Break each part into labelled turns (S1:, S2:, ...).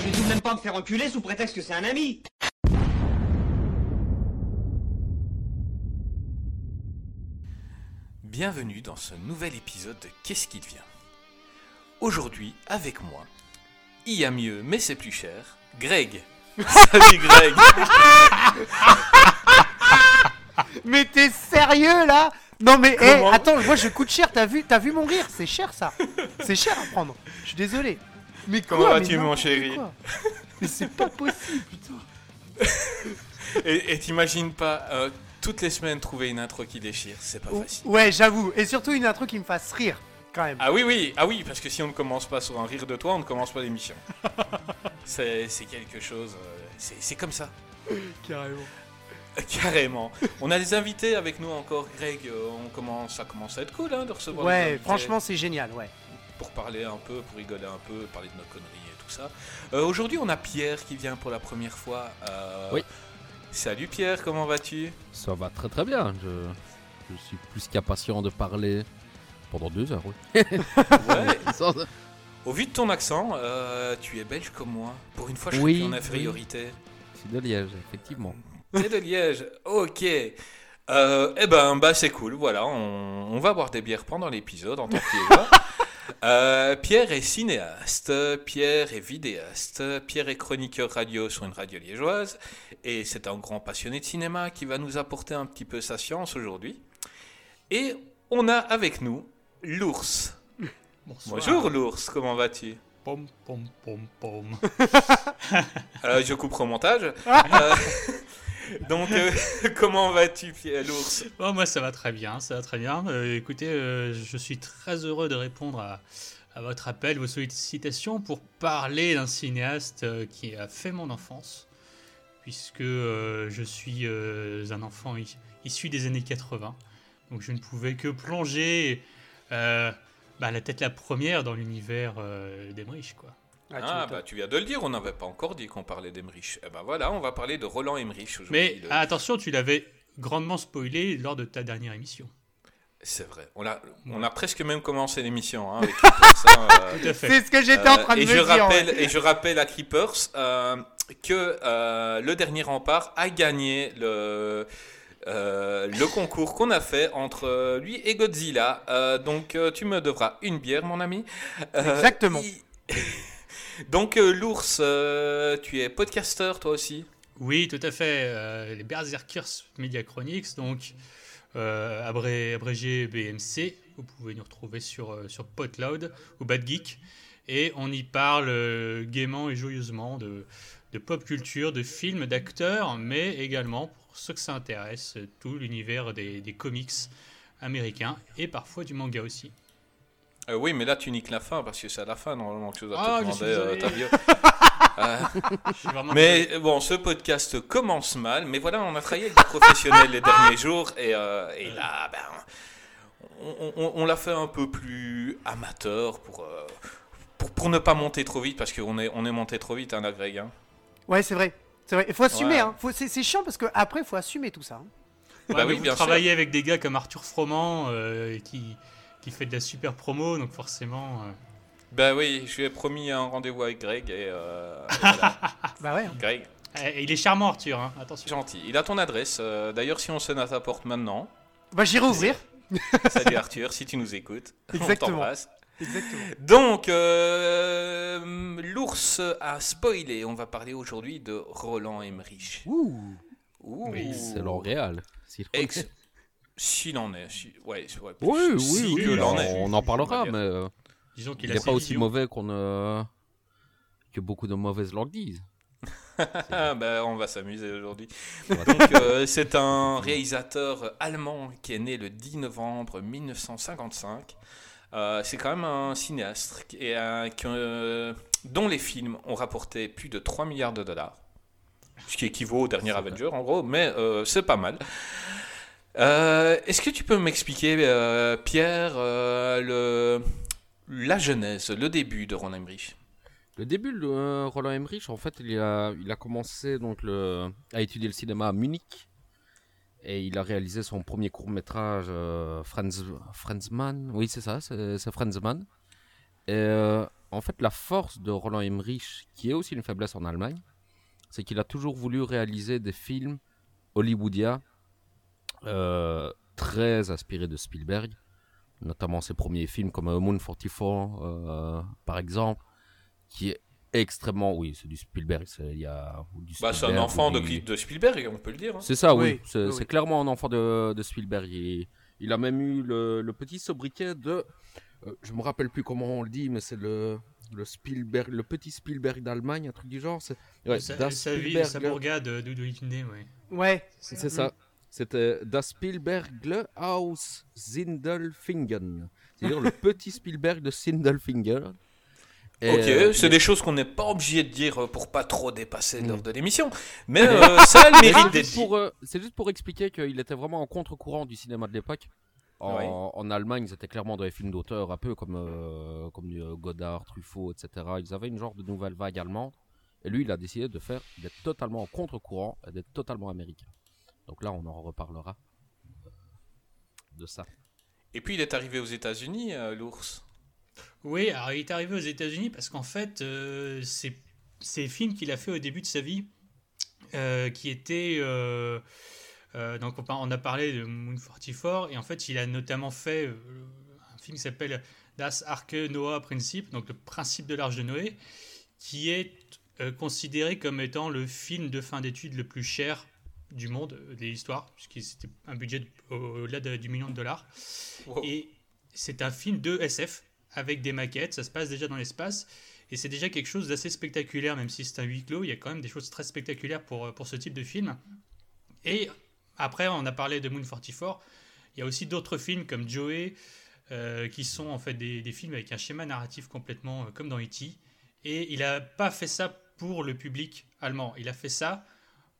S1: Je vais tout de même pas me faire enculer sous prétexte que c'est un ami.
S2: Bienvenue dans ce nouvel épisode de Qu'est-ce qui devient? Aujourd'hui, avec moi, il y a mieux, mais c'est plus cher, Greg. Salut Greg
S3: Mais t'es sérieux là? Non mais attends, moi je coûte cher, t'as vu, t'as vu mon rire? C'est cher ça C'est cher à prendre. Je suis désolé. Mais
S2: Comment vas-tu, mon chéri.
S3: Mais c'est pas possible, putain.
S2: Et et t'imagines pas, euh, toutes les semaines trouver une intro qui déchire, c'est pas facile.
S3: Ouais, j'avoue. Et surtout une intro qui me fasse rire, quand même.
S2: Ah oui, oui, ah oui, parce que si on ne commence pas sur un rire de toi, on ne commence pas l'émission. c'est quelque chose, euh, c'est comme ça.
S3: Carrément.
S2: Carrément. On a des invités avec nous encore, Greg. euh, on commence, ça commence à être cool hein, de recevoir
S3: Ouais, franchement c'est génial, ouais.
S2: Pour parler un peu, pour rigoler un peu, parler de nos conneries et tout ça. Euh, Aujourd'hui, on a Pierre qui vient pour la première fois. euh,
S4: Oui.
S2: Salut Pierre, comment vas-tu?
S4: Ça va très très bien. Je, je suis plus qu'impatient de parler pendant deux heures. Oui.
S2: Ouais. Au vu de ton accent, euh, tu es belge comme moi. Pour une fois, je suis
S4: Oui,
S2: en infériorité.
S4: C'est de Liège, effectivement.
S2: T'es de Liège. Ok. Euh, eh ben, bah c'est cool. Voilà, on, on va boire des bières pendant l'épisode en tant que. Euh, Pierre est cinéaste, Pierre est vidéaste, Pierre est chroniqueur radio sur une radio liégeoise, et c'est un grand passionné de cinéma qui va nous apporter un petit peu sa science aujourd'hui. Et on a avec nous l'ours. Bonjour l'ours, comment vas-tu?
S5: Pom pom pom pom.
S2: Euh, Je coupe au montage. Euh, donc, euh, comment vas-tu, l'ours
S5: Oh, moi ça va très bien, ça va très bien. Euh, écoutez, euh, je suis très heureux de répondre à, votre appel, vos sollicitations pour parler d'un cinéaste qui a fait mon enfance, puisque je suis un enfant issu des années 80, donc je ne pouvais que plonger bah, la tête la première dans l'univers d'Emmerich, quoi.
S3: Tu
S2: Ah,
S3: m'étonnes.
S2: bah tu viens de le dire, on n'avait pas encore dit qu'on parlait d'Emmerich. Eh ben voilà, on va parler de Roland Emmerich aujourd'hui.
S5: Mais attention, tu l'avais grandement spoilé lors de ta dernière émission.
S2: C'est vrai, on a, on a presque même commencé l'émission hein, hein, euh,
S5: Tout à fait.
S3: C'est ce que j'étais en
S2: euh,
S3: train de
S2: et
S3: me
S2: je
S3: dire.
S2: rappelle,
S3: ouais.
S2: Et je rappelle à Creepers euh, que euh, le dernier rempart a gagné le, euh, le concours qu'on a fait entre lui et Godzilla. Euh, donc tu me devras une bière, mon ami. Euh,
S3: Exactement.
S2: il- donc euh, l'ours, euh, tu es podcasteur toi aussi
S5: Oui, tout à fait. euh, les Berserkers Media Chronics, donc euh, abré- abrégé BMC. Vous pouvez nous retrouver sur, sur ou Bad Geek. Et on y parle gaiement et joyeusement de, de pop culture, de films, d'acteurs, mais également, pour ceux que ça intéresse, tout l'univers des comics américains et parfois du manga aussi.
S2: Euh, oui, mais là tu niques la fin parce que c'est à la fin normalement que je dois
S5: Ah,
S2: te demander euh,
S5: désolé.
S2: ta bio. Euh, mais bon, ce podcast commence mal, mais voilà, on a travaillé avec des professionnels les derniers jours et, euh, et là, ben, on, on- on l'a fait un peu plus amateur pour, pour, pour ne pas monter trop vite parce qu'on est, on est monté trop vite, hein, là, Greg. hein.
S3: Ouais, c'est vrai. C'est vrai. Il faut assumer,
S2: Ouais.
S3: hein. C'est chiant parce que après, faut assumer tout ça. hein.
S5: Ouais,
S2: Bah
S5: mais
S2: oui,
S5: vous
S2: bien sûr.
S5: travaillez avec des gars comme Arthur Froment euh, qui, qui fait de la super promo, donc forcément. euh,
S2: Ben oui, je lui ai promis un rendez-vous avec Greg et euh, voilà.
S3: Bah ouais. hein.
S2: Greg,
S5: eh, il est charmant, Arthur, hein, attention.
S2: gentil. Il a ton adresse. euh, D'ailleurs, si on sonne à ta porte maintenant,
S3: Bah j'irai ouvrir.
S2: salut Arthur, si tu nous écoutes,
S3: Exactement.
S2: on t'embrasse.
S3: Exactement.
S2: Donc, euh, l'ours a spoilé. On va parler aujourd'hui de Roland Emmerich.
S3: Ouh.
S2: Ouh.
S5: Oui,
S4: C'est L'Oréal.
S2: Ex- S'il en est. si- ouais, c'est- ouais,
S4: Oui, oui,
S2: si
S4: on,
S2: est.
S4: on en parlera, mais euh,
S5: Disons
S4: il
S5: qu'il
S4: n'est
S5: a
S4: pas aussi mauvais qu'on euh, que beaucoup de mauvaises langues disent.
S2: Ah, bah, on va s'amuser aujourd'hui. Donc, euh, c'est un réalisateur allemand qui est né le 10 novembre 1955 Euh, c'est quand même un cinéaste un- qui, euh, dont les films ont rapporté plus de 3 milliards de dollars. Ce qui équivaut au dernier Avenger en gros, mais euh, c'est pas mal. Euh, Est-ce que tu peux m'expliquer, euh, Pierre, euh, le, la genèse, le début de Ron Emmerich?
S4: Le début de Roland Emmerich, en fait, il a, commencé donc à étudier le cinéma à Munich. Et il a réalisé son premier court-métrage, euh, Franz, Franzmann. Oui, c'est ça, c'est Franzmann. Et en fait, la force de Roland Emmerich, qui est aussi une faiblesse en Allemagne, c'est qu'il a toujours voulu réaliser des films hollywoodiens très inspirés de Spielberg, notamment ses premiers films comme euh, Moon 44, euh, par exemple, qui est extrêmement. Oui, c'est du Spielberg. c'est- Il y a ou du
S2: bah, C'est un enfant de,
S4: du-
S2: de Spielberg, on peut le dire. hein.
S4: c'est ça, oui.
S3: Oui,
S4: C'est
S3: oui,
S4: c'est
S3: oui.
S4: clairement un enfant de, de Spielberg. Il, il a même eu le, le petit sobriquet de. euh, je me rappelle plus comment on le dit, mais c'est le, le Spielberg, le petit Spielberg d'Allemagne, un truc du genre. C'est ouais,
S5: sa, sa vie,
S4: Spielberg-
S5: sa bourgade euh, d'où il venait, ouais.
S3: Ouais.
S4: C'est ça. C'était Das Spielbergle aus Sindelfingen. C'est-à-dire le petit Spielberg de Sindelfingen. Et,
S2: Ok,
S4: euh,
S2: c'est
S4: mais-
S2: des choses qu'on n'est pas obligé de dire euh, pour pas trop dépasser l'heure de l'émission. Mais euh, ça a le mérite
S4: c'est
S2: d'être
S4: juste
S2: dit.
S4: pour, euh, c'est juste pour expliquer qu'il était vraiment en contre-courant du cinéma de l'époque. En,
S2: Oui.
S4: en Allemagne, c'était clairement dans les films d'auteur, un peu comme, euh, comme euh, Godard, Truffaut, etc. Ils avaient une genre de nouvelle vague allemande. Et lui, il a décidé de faire d'être totalement en contre-courant et d'être totalement américain. Donc là, on en reparlera de ça.
S2: Et puis il est arrivé aux États-Unis, euh, l'ours.
S5: Oui, alors il est arrivé aux États-Unis parce qu'en fait, euh, c'est les films qu'il a fait au début de sa vie euh, qui étaient. euh, euh, donc on a parlé de Moon 44 et en fait, il a notamment fait un film qui s'appelle Das Arke Noah Principe, donc le principe de l'arche de Noé, qui est euh, considéré comme étant le film de fin d'études le plus cher du monde euh, de l'histoire, puisque c'était un budget de- au- au-delà de- du million de dollars.
S2: Wow.
S5: Et c'est un film de SF avec des maquettes, ça se passe déjà dans l'espace. Et c'est déjà quelque chose d'assez spectaculaire, même si c'est un huis clos, il y a quand même des choses très spectaculaires pour, pour ce type de film. Et après, on a parlé de Moon 44, il y a aussi d'autres films comme Joey, euh, qui sont en fait des, des films avec un schéma narratif complètement euh, comme dans E.T. Et il n'a pas fait ça pour le public allemand, il a fait ça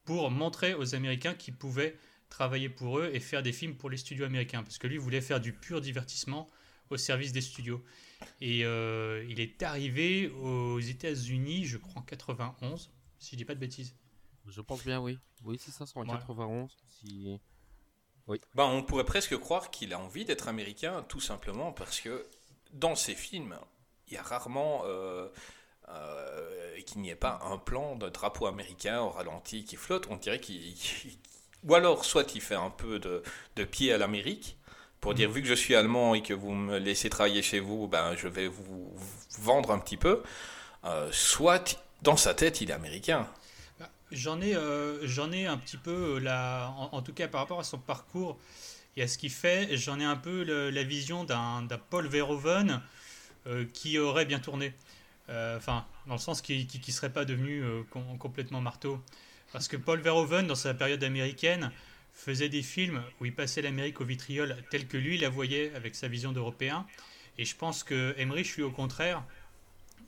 S5: pour montrer aux Américains qu'ils pouvaient travailler pour eux et faire des films pour les studios américains. Parce que lui voulait faire du pur divertissement au service des studios. Et euh, il est arrivé aux États-Unis, je crois en 91, si je dis pas de bêtises.
S4: Je pense bien, oui. Oui, c'est ça, c'est en
S5: Ouais.
S4: 91. Si...
S2: Ben, on pourrait presque croire qu'il a envie d'être américain, tout simplement parce que dans ses films, il y a rarement euh, euh, qu'il n'y ait pas un plan de drapeau américain au ralenti qui flotte. On dirait qu'il. Ou alors, soit il fait un peu de, de pied à l'Amérique, pour dire vu que je suis allemand et que vous me laissez travailler chez vous, ben, je vais vous, vendre un petit peu. Euh, soit dans sa tête, il est américain.
S5: Bah, J'en ai, euh, j'en ai un petit peu la, en, en tout cas par rapport à son parcours et à ce qu'il fait, j'en ai un peu le- la vision d'un, d'un Paul Verhoeven euh, qui aurait bien tourné. Euh, Enfin, dans le sens qui, qui serait pas devenu euh, com- complètement marteau. Parce que Paul Verhoeven, dans sa période américaine, faisait des films où il passait l'Amérique au vitriol tel que lui la voyait avec sa vision d'Européen. Et je pense que Emmerich, lui, au contraire,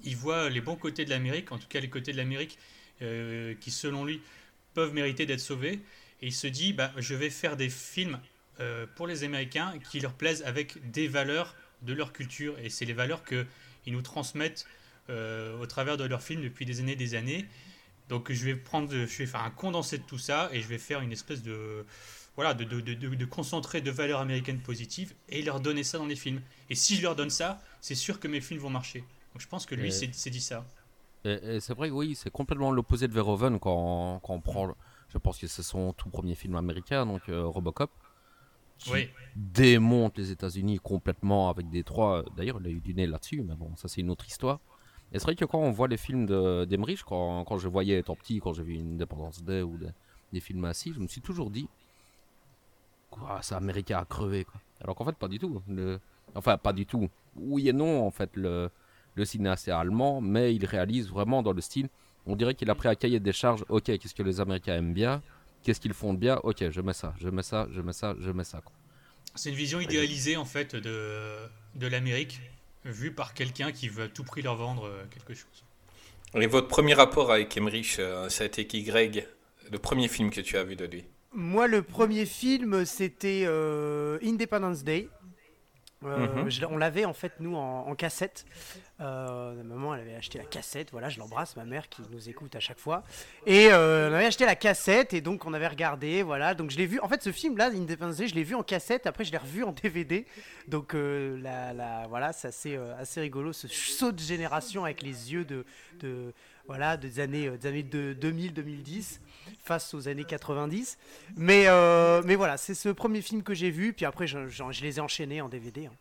S5: il voit les bons côtés de l'Amérique, en tout cas les côtés de l'Amérique euh, qui, selon lui, peuvent mériter d'être sauvés. Et il se dit, bah, je vais faire des films pour les Américains qui leur plaisent avec des valeurs de leur culture. Et c'est les valeurs qu'ils nous transmettent au travers de leurs films depuis des années et des années. Donc je vais prendre, je vais faire un condensé de tout ça et je vais faire une espèce de voilà de, de, de, de- de concentré de valeurs américaines positives et leur donner ça dans les films. Et si je leur donne ça, c'est sûr que mes films vont marcher. Donc je pense que lui s'est dit ça.
S4: Et, et c'est vrai, que oui, c'est complètement l'opposé de Verhoeven quand, quand on prend. Je pense que c'est son tout premier film américain, donc euh, Robocop, qui
S5: Oui.
S4: démonte les États-Unis complètement avec des trois. D'ailleurs, il a eu du nez là-dessus, mais bon, ça c'est une autre histoire. Et c'est vrai que quand on voit les films de- d'Emmerich, quand, quand je voyais étant petit, quand j'ai vu une Independence Day ou des, des films ainsi, je me suis toujours dit, quoi, c'est américain à crever. Quoi. Alors qu'en fait, pas du tout. Le- Enfin, pas du tout. Oui et non, en fait, le, le cinéaste est allemand, mais il réalise vraiment dans le style. On dirait qu'il a pris un cahier des charges. Ok, qu'est-ce que les Américains aiment bien Qu'est-ce qu'ils font de bien Ok, je mets ça, je mets ça, je mets ça, je mets ça.
S5: C'est une vision idéalisée en fait de, de l'Amérique, vue par quelqu'un qui veut à tout prix leur vendre euh, quelque chose.
S2: Et votre premier rapport avec Emmerich, euh, ça a été qui, Greg? Le premier film que tu as vu de lui?
S3: Moi, le premier film, c'était euh, Independence Day. Euh,
S2: Mhm.
S3: je- on l'avait en fait nous en, en cassette. Euh, ma maman elle avait acheté la cassette. Voilà, je l'embrasse, ma mère qui nous écoute à chaque fois. Et euh, on avait acheté la cassette et donc on avait regardé. Voilà, donc je l'ai vu. En fait, ce film-là, Independence Day, je l'ai vu en cassette. Après, je l'ai revu en DVD. Donc euh, la, la- voilà, c'est assez, euh, assez rigolo ce saut de génération avec les yeux de, de voilà des années, des années de 2000-2010 face aux années 90. Mais, euh, mais voilà, c'est ce premier film que j'ai vu, puis après je, les ai enchaînés en DVD. hein.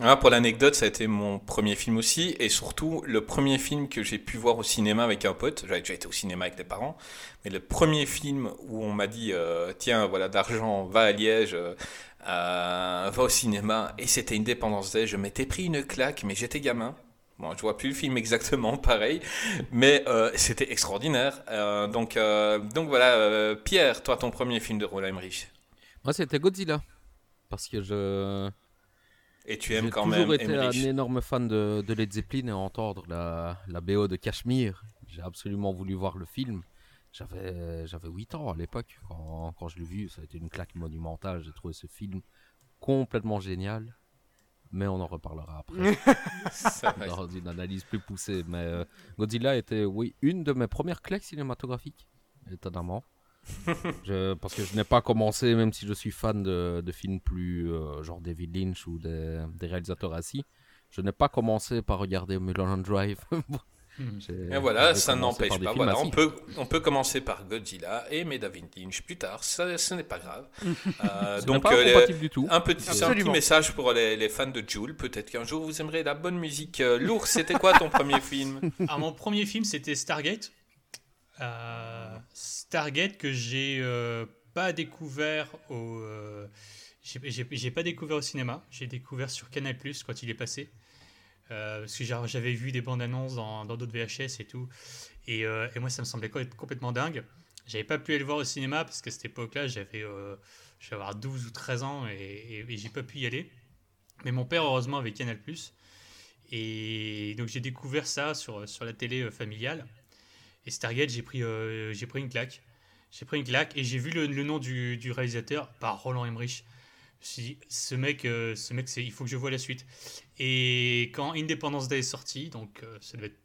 S2: Ah, pour l'anecdote, ça a été mon premier film aussi, et surtout le premier film que j'ai pu voir au cinéma avec un pote. J'avais déjà été au cinéma avec les parents, mais le premier film où on m'a dit euh, tiens, voilà d'argent, va à Liège, euh, va au cinéma, et c'était Independence Day. Je m'étais pris une claque, mais j'étais gamin. Bon, je vois plus le film exactement pareil, mais euh, c'était extraordinaire. Euh, donc, euh, donc voilà, Pierre, toi, ton premier film de Roland Emmerich,
S4: Moi, c'était Godzilla. Parce que je.
S2: et tu
S4: J'ai
S2: aimes quand
S4: toujours
S2: même
S4: été un énorme fan de, de Led Zeppelin et entendre la, la BO de Cashmere. J'ai absolument voulu voir le film. J'avais, j'avais 8 ans à l'époque quand, quand je l'ai vu. Ça a été une claque monumentale. J'ai trouvé ce film complètement génial. Mais on en reparlera après dans une analyse plus poussée. Mais euh, Godzilla était, oui, une de mes premières claques cinématographiques, étonnamment. Je- parce que je n'ai pas commencé, même si je suis fan de, de films plus euh, genre David Lynch ou des, des réalisateurs assis, je n'ai pas commencé par regarder Mulholland Drive. J'ai-
S2: Et voilà, ça n'empêche pas. Voilà, on peut, on peut commencer par Godzilla et mais David Lynch plus tard. Ça, ce n'est pas grave. Euh, donc,
S4: pas
S2: euh,
S4: du tout.
S2: un petit, un petit message pour les, les fans de Jules. Peut-être qu'un jour vous aimerez la bonne musique. Euh, Lourd, c'était quoi ton premier film?
S5: Alors, mon premier film, c'était Stargate. Euh, Stargate que j'ai euh, pas découvert au. euh, j'ai pas découvert au cinéma. J'ai découvert sur Canal Plus quand il est passé. Euh, parce que j'avais vu des bandes annonces dans d'autres VHS et tout. Et, euh, et moi, ça me semblait co- complètement dingue. J'avais pas pu aller le voir au cinéma parce qu'à cette époque-là, j'avais euh, je vais avoir 12 ou 13 ans et, j'ai pas pu y aller. Mais mon père, heureusement, avait Canal. Et donc j'ai découvert ça sur, la télé euh, familiale. Et Stargate, j'ai pris, une claque. J'ai pris une claque et j'ai vu le, le nom du, du réalisateur par Roland Emmerich. Je me suis dit, ce mec, euh, ce mec c'est, il faut que je vois la suite. Et quand Independence Day est sorti, donc euh, ça devait être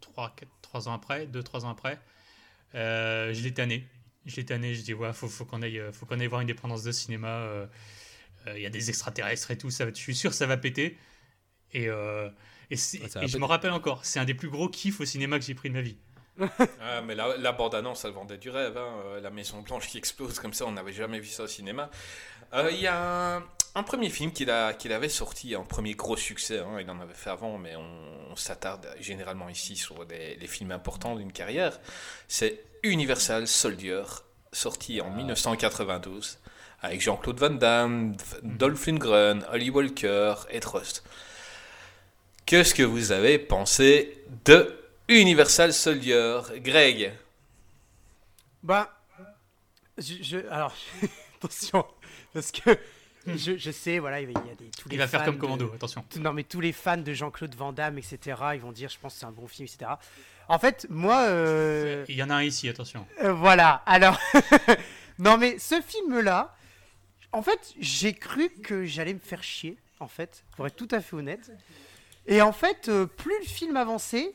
S5: 3, 4, 3 ans après, 2-3 ans après, euh, je l'ai tanné. Je l'ai tanné, je dis, ouais, faut, faut, qu'on aille, faut qu'on aille voir Independence Day au cinéma. euh, euh, Il y a des extraterrestres et tout, ça, va- je suis sûr que ça va péter. Et, euh, et,
S4: Ouais,
S5: je me rappelle encore, c'est un des plus gros kiffs au cinéma que j'ai pris de ma vie.
S2: Ah, mais la, la bande-annonce, elle vendait du rêve. hein. La Maison Blanche qui explose comme ça, on n'avait jamais vu ça au cinéma. Euh, Il y a un, premier film qu'il avait sorti, un premier gros succès. hein. Il en avait fait avant, mais on, s'attarde généralement ici sur les films importants d'une carrière. C'est Universal Soldier, sorti en 1992, avec Jean-Claude Van Damme, Dolph Lundgren, Holly Walker et Trust. Qu'est-ce que vous avez pensé de Universal Soldier Greg?
S3: Bah, alors attention, parce que je, je sais, voilà, il y a des tous les
S5: Il va faire comme
S3: de-
S5: commando, attention.
S3: Non, mais tous les fans de Jean-Claude Van Damme, etc., ils vont dire, je pense que c'est un bon film, etc. En fait, moi, euh,
S5: Il y en a un ici, attention.
S3: euh, voilà. Alors, non, mais ce film-là, en fait, j'ai cru que j'allais me faire chier, en fait, pour être tout à fait honnête. Et en fait, euh, plus le film avançait,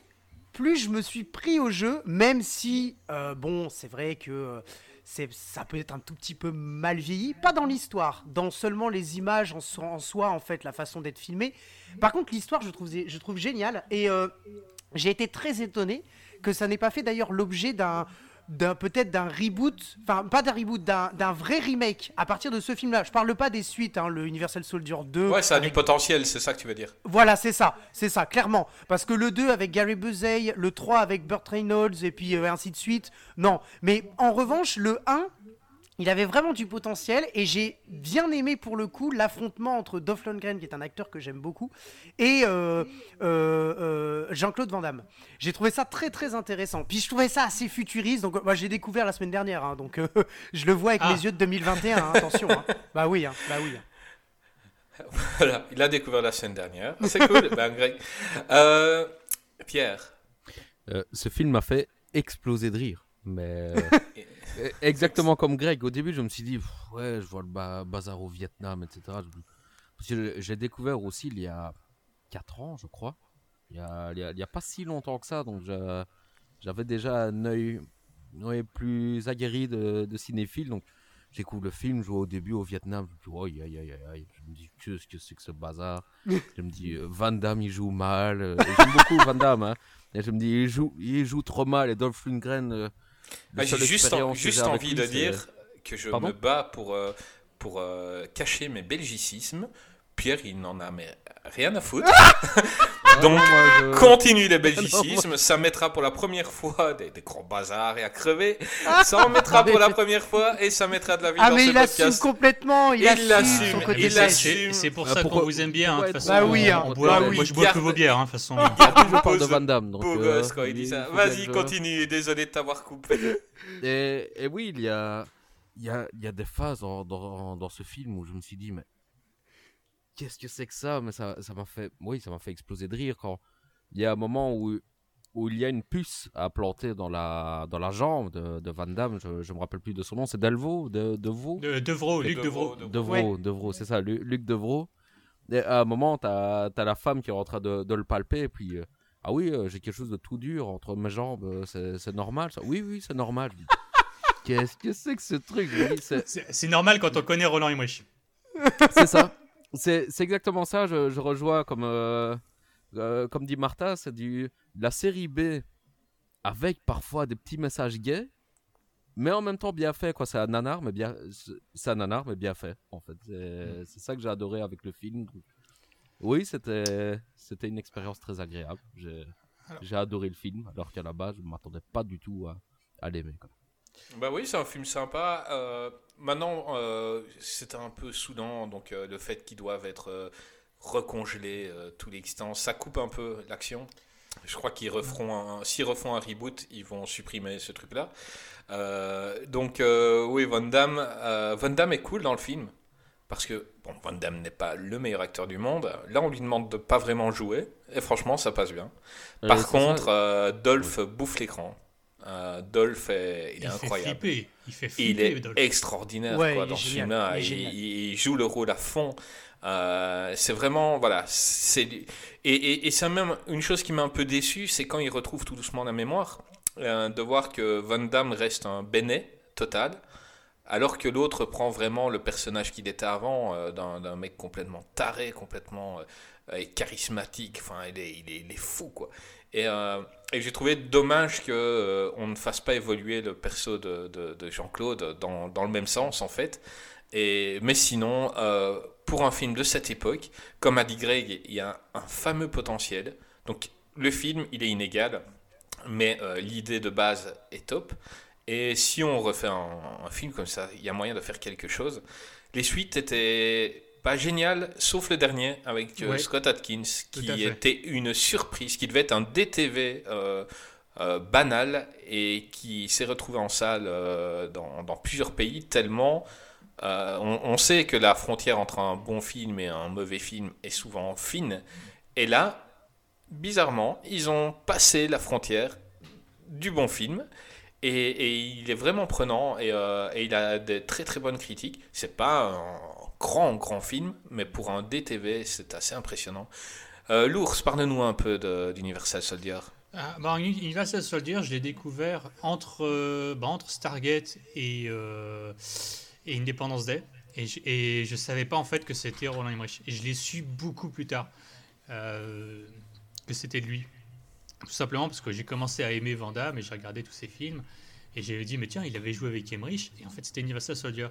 S3: plus je me suis pris au jeu, même si, euh, bon, c'est vrai que c'est, ça peut être un tout petit peu mal vieilli, pas dans l'histoire, dans seulement les images en, en soi, en fait, la façon d'être filmé. Par contre, l'histoire, je trouve, je trouve géniale, et euh, j'ai été très étonné que ça n'ait pas fait d'ailleurs l'objet d'un peut-être d'un reboot, enfin pas d'un reboot, d'un vrai remake à partir de ce film-là. Je parle pas des suites, hein, le Universal Soldier 2.
S2: Ouais, ça a du
S3: avec-
S2: potentiel, c'est ça que tu veux dire.
S3: Voilà, c'est ça, c'est ça, clairement. Parce que le 2 avec Gary Busey, le 3 avec Burt Reynolds et puis euh, ainsi de suite, non. Mais en revanche, le 1, il avait vraiment du potentiel et j'ai bien aimé pour le coup l'affrontement entre Dolph Lundgren, qui est un acteur que j'aime beaucoup, et euh, euh, euh, Jean-Claude Van Damme. J'ai trouvé ça très très intéressant. Puis je trouvais ça assez futuriste, donc moi j'ai découvert la semaine dernière, hein, donc euh, je le vois avec
S5: Ah.
S3: mes yeux de 2021, hein, attention. hein. Bah oui, hein, bah oui.
S2: Voilà, il a découvert la semaine dernière. C'est cool. ben, Greg. Euh, Pierre.
S4: Euh, ce film m'a fait exploser de rire. Mais euh, exactement comme Greg, au début je me suis dit, ouais, je vois le ba- bazar au Vietnam, etc. J'ai découvert aussi il y a 4 ans, je crois. Il y a, pas si longtemps que ça, donc j'avais déjà un œil ouais, plus aguerri de, de cinéphile. Donc je découvre le film, je vois au début au Vietnam, je me dis, aïe, aïe, aïe. Je me dis, qu'est-ce que c'est que ce bazar? Je me dis, euh, Van Damme il joue mal. euh, J'aime beaucoup Van Damme, hein. Et je me dis, il joue, il joue trop mal. Et Dolph Lundgren, euh,
S2: Ah, J'ai juste, en- juste envie de dire que je
S4: Pardon
S2: me bats pour, euh, pour euh, cacher mes belgicismes. Pierre, il n'en a mais rien à foutre.
S4: Ah,
S2: Donc,
S4: moi, je-
S2: Continue les belgicismes, ça mettra pour la première fois des, des grands bazars et à crever. Ça en mettra pour la première fois et ça mettra de la vie
S3: Ah
S2: dans
S3: mais
S2: ce
S3: il assume
S2: podcast.
S3: complètement, il,
S2: Il
S3: assume,
S2: il l'assume.
S5: c'est pour
S4: Ah,
S5: ça
S4: pourquoi-
S5: qu'on vous aime bien. hein, de toute
S4: pourquoi
S5: façon,
S3: Bah oui,
S5: on
S3: hein.
S5: boit-
S3: Bah
S5: moi,
S3: oui.
S5: je bois que vos bières, hein, de toute façon.
S4: je parle de
S2: Pose-
S4: Van Damme. Donc,
S2: Beau
S4: euh,
S2: gosse quand il dit ça. Vas-y, continue. Désolé de t'avoir coupé.
S4: Et, et oui, il y a, il y, a, il y a des phases dans, dans, dans ce film où je me suis dit, mais qu'est-ce que c'est que ça? Mais ça ça m'a fait, oui, ça m'a fait exploser de rire quand il y a un moment où, où il y a une puce à planter dans la, dans la jambe de, de Van Damme. Je, je me rappelle plus de son nom. C'est Delvaux, de, Devaux.
S5: De, Devro, Luc Devro.
S4: Devro, Devro, c'est ça, Lu- Luc Devro. Et à un moment, t'as as la femme qui est en train de, de le palper, et puis, euh, ah oui, euh, j'ai quelque chose de tout dur entre mes jambes, euh, c'est normal ça. Oui, oui, c'est normal. Qu'est-ce que c'est que ce truc c'est
S5: normal quand on connaît Roland Emmerich.
S4: c'est ça. C'est exactement ça. Je, je rejoins comme, euh, euh, comme dit Martha, c'est de la série B avec parfois des petits messages gays, mais en même temps bien fait. quoi. C'est un nanar, mais bien, c'est un nanar, mais bien fait. En fait, c'est c'est ça que j'ai adoré avec le film. Oui, c'était une expérience très agréable. J'ai j'ai adoré le film, alors qu'à la base, je ne m'attendais pas du tout à, à l'aimer.
S2: Bah oui, c'est un film sympa. Euh, maintenant, euh, c'était un peu soudain, donc euh, le fait qu'ils doivent être euh, recongelés tous les instants, ça coupe un peu l'action. Je crois qu'ils referont un, s'ils refont un reboot, ils vont supprimer ce truc-là. Donc oui, Van Damme, Van Damme est cool dans le film parce que bon, Van Damme n'est pas le meilleur acteur du monde. Là, on lui demande de pas vraiment jouer et franchement, ça passe bien. Par contre, Dolph bouffe l'écran. Euh, Dolph est, il est
S5: Il fait
S2: incroyable.
S5: flipper. Il fait
S2: Il
S5: flipper,
S2: est
S5: Dolph.
S2: extraordinaire
S3: Ouais,
S2: quoi,
S3: il est
S2: dans ce film-là.
S3: il
S2: joue le rôle à fond. Euh, c'est vraiment voilà. C'est et, et, et c'est même une chose qui m'a un peu déçu, c'est quand il retrouve tout doucement la mémoire, euh, de voir que Van Damme reste un bénet total, alors que l'autre prend vraiment le personnage qu'il était avant, euh, d'un d'un mec complètement taré, complètement euh, et charismatique. Enfin, il est, il est, il est fou quoi. Et, euh, et j'ai trouvé dommage que euh, ne fasse pas évoluer le perso de, de, de Jean-Claude dans, le même sens en fait. Mais sinon, euh, pour un film de cette époque, comme a dit Greg, il y a un, fameux potentiel. Donc le film, il est inégal, mais l'idée de base est top. Et si on refait un film comme ça, il y a moyen de faire quelque chose. Les suites étaient pas géniales, sauf le dernier avec euh,
S5: Ouais.
S2: Scott Atkins, qui était une surprise, qui devait être un DTV euh, euh, banal et qui s'est retrouvé en salle euh, dans, dans plusieurs pays tellement on, on sait que la frontière entre un bon film et un mauvais film est souvent fine. Et là, bizarrement, ils ont passé la frontière du bon film. Et, et il est vraiment prenant et, et il a des très très bonnes critiques. C'est pas un grand grand film, mais pour un DTV, c'est assez impressionnant. Euh, L'ours, parle-nous un peu d'Universal Soldier.
S5: Ah, bah, Universal Soldier, je l'ai découvert entre, euh, bah, entre Stargate et, euh, et Independence Day. Et je, je savais pas en fait que c'était Roland Emmerich. Et je l'ai su beaucoup plus tard euh, que c'était lui. Tout simplement parce que j'ai commencé à aimer Van Damme et j'ai regardé tous ses films. Et j'ai dit, mais tiens, il avait joué avec Emmerich. Et en fait, c'était Universal Soldier.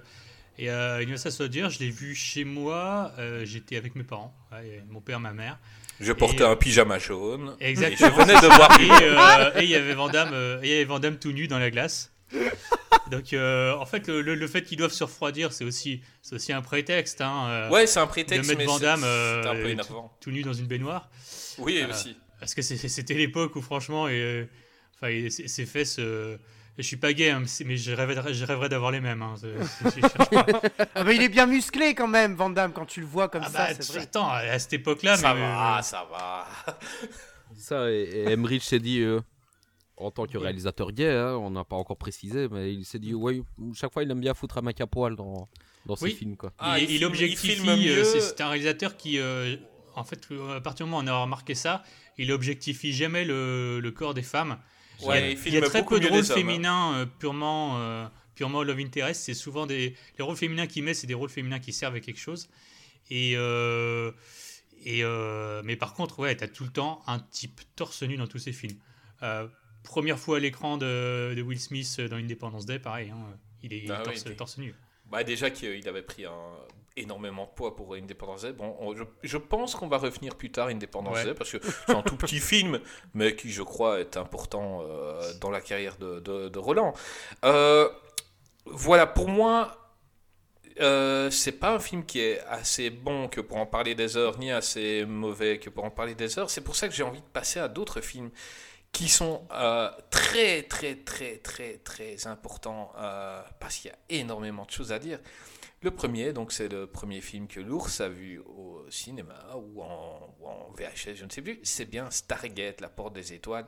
S5: Et euh, Universal Soldier, je l'ai vu chez moi. euh, J'étais avec mes parents, ouais, mon père, ma mère.
S2: Je portais
S5: euh,
S2: un pyjama jaune.
S5: Exactement.
S2: Et je venais de voir
S5: Et euh, il y avait Van Damme, euh, tout nu dans la glace. Donc euh, en fait le, le- fait qu'ils doivent se refroidir c'est aussi aussi un prétexte hein, euh,
S2: Ouais, c'est un prétexte,
S5: de mettre
S2: mais
S5: Van
S2: c'est
S5: Damme
S2: c'est
S5: euh,
S2: un peu
S5: tout, nu dans une baignoire
S2: Oui,
S5: Euh,
S2: aussi.
S5: parce que c'était l'époque où franchement et, euh, enfin ses ses fesses euh, je suis pas gay, hein, mais je rêverais, je rêverais d'avoir les mêmes. hein, je.
S3: Ah bah, il est bien musclé quand même, Van Damme, quand tu le vois comme
S5: Ah
S3: ça,
S5: bah,
S3: c'est
S5: tu-
S3: vrai.
S5: attends, à cette époque-là,
S2: ça
S5: mais,
S2: va,
S5: euh,
S2: ça va.
S4: Ça, et, et Emmerich s'est dit, euh, en tant que réalisateur gay, hein, on n'a pas encore précisé, mais il s'est dit, ouais, chaque fois il aime bien foutre un mec à poil dans, dans ses
S5: Oui.
S4: films. Quoi.
S2: Ah,
S5: il,
S2: il
S5: il
S2: filme-
S5: objectifie. euh,
S2: mieux.
S5: c'est- C'est un réalisateur qui, euh, en fait, à partir du moment où on a remarqué ça, il objectifie jamais le, le corps des femmes.
S2: Ouais,
S5: il y a, très peu de rôles
S2: hein.
S5: féminins euh, purement, euh, purement love interest. C'est souvent des les rôles féminins qu'il met, c'est des rôles féminins qui servent à quelque chose. Et euh, et euh, mais par contre, ouais, t'as tout le temps un type torse nu dans tous ses films. Première fois à l'écran de, de Will Smith dans Independence Day, pareil, hein, il est
S2: Ah
S5: torse,
S2: oui.
S5: torse nu.
S2: Bah déjà qu'il avait pris un, énormément de poids pour Independence Day. Bon, on- je, je pense qu'on va revenir plus tard Independence
S5: Ouais.
S2: Day parce que c'est un tout petit film, mais qui je crois est important euh, dans la carrière de, de- de Roland. Euh, voilà, pour moi, euh, c'est pas un film qui est assez bon que pour en parler des heures, ni assez mauvais que pour en parler des heures. C'est pour ça que j'ai envie de passer à d'autres films qui sont euh, très, très, très, très, très importants euh, parce qu'il y a énormément de choses à dire. Le premier, donc c'est le premier film que l'ours a vu au cinéma ou en, ou en VHS, je ne sais plus. C'est bien Stargate, la porte des étoiles,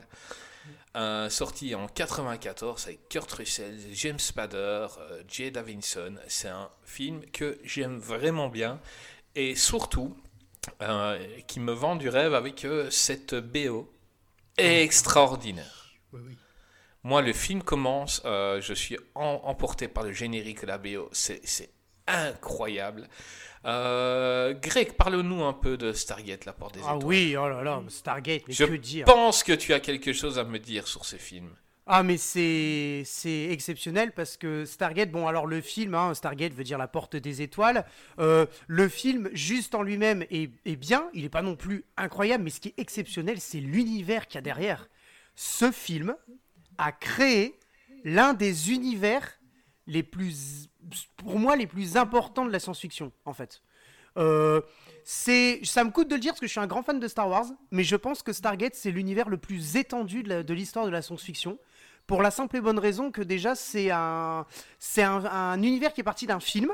S2: Euh, sorti en 94 avec Kurt Russell, James Spader, euh, Jay Davidson. C'est un film que j'aime vraiment bien et surtout euh, qui me vend du rêve avec euh, cette BO extraordinaire.
S5: Oui, oui.
S2: Moi, le film commence, euh, je suis en- emporté par le générique de la BO. C'est incroyable. Euh, Greg, parle-nous un peu de Stargate, la porte des
S3: Ah
S2: étoiles.
S3: oui, oh là là, Stargate, mais
S2: Je
S3: que dire
S2: pense que tu as quelque chose à me dire sur ce film.
S3: Ah mais c'est c'est exceptionnel parce que Stargate, bon alors le film, hein, Stargate veut dire la porte des étoiles, euh, le film juste en lui-même est, est bien, il n'est pas non plus incroyable, mais ce qui est exceptionnel c'est l'univers qu'il y a derrière. Ce film a créé l'un des univers les plus, pour moi les plus importants de la science-fiction en fait. Euh, c'est, ça me coûte de le dire parce que je suis un grand fan de Star Wars, mais je pense que Stargate c'est l'univers le plus étendu de l'histoire de la science-fiction. Pour la simple et bonne raison que déjà c'est un, c'est un univers qui est parti d'un film.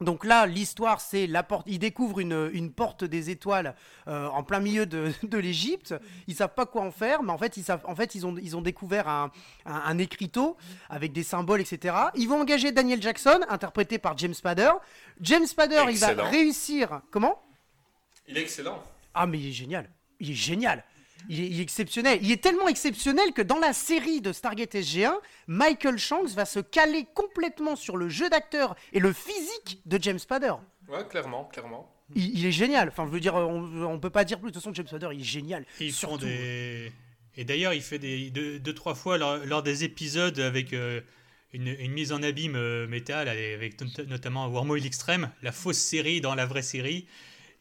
S3: Donc là, l'histoire, c'est la porte. Ils découvrent une, une porte des étoiles euh, en plein milieu de, de l'Égypte. Ils savent pas quoi en faire, mais en fait, ils savent. En fait, ils ont, ils ont découvert un, un, un écriteau avec des symboles, etc. Ils vont engager Daniel Jackson, interprété par James Spader. James Spader, il va réussir. Comment?
S2: Il est excellent.
S3: ah mais il est génial. Il est génial. Il est, il est exceptionnel. Il est tellement exceptionnel que dans la série de Stargate SG1, Michael Shanks va se caler complètement sur le jeu d'acteur et le physique de James Spader.
S2: Ouais, clairement, clairement.
S3: Il, il est génial. Enfin, je veux dire, on, on peut pas dire plus. De toute façon, James Spader, il est génial.
S5: Et ils font
S3: Surtout-
S5: des. Et d'ailleurs, il fait des deux, deux, trois fois lors, lors des épisodes avec euh, une, une mise en abîme euh, métal, avec not- notamment Wormhole Extreme, la fausse série dans la vraie série.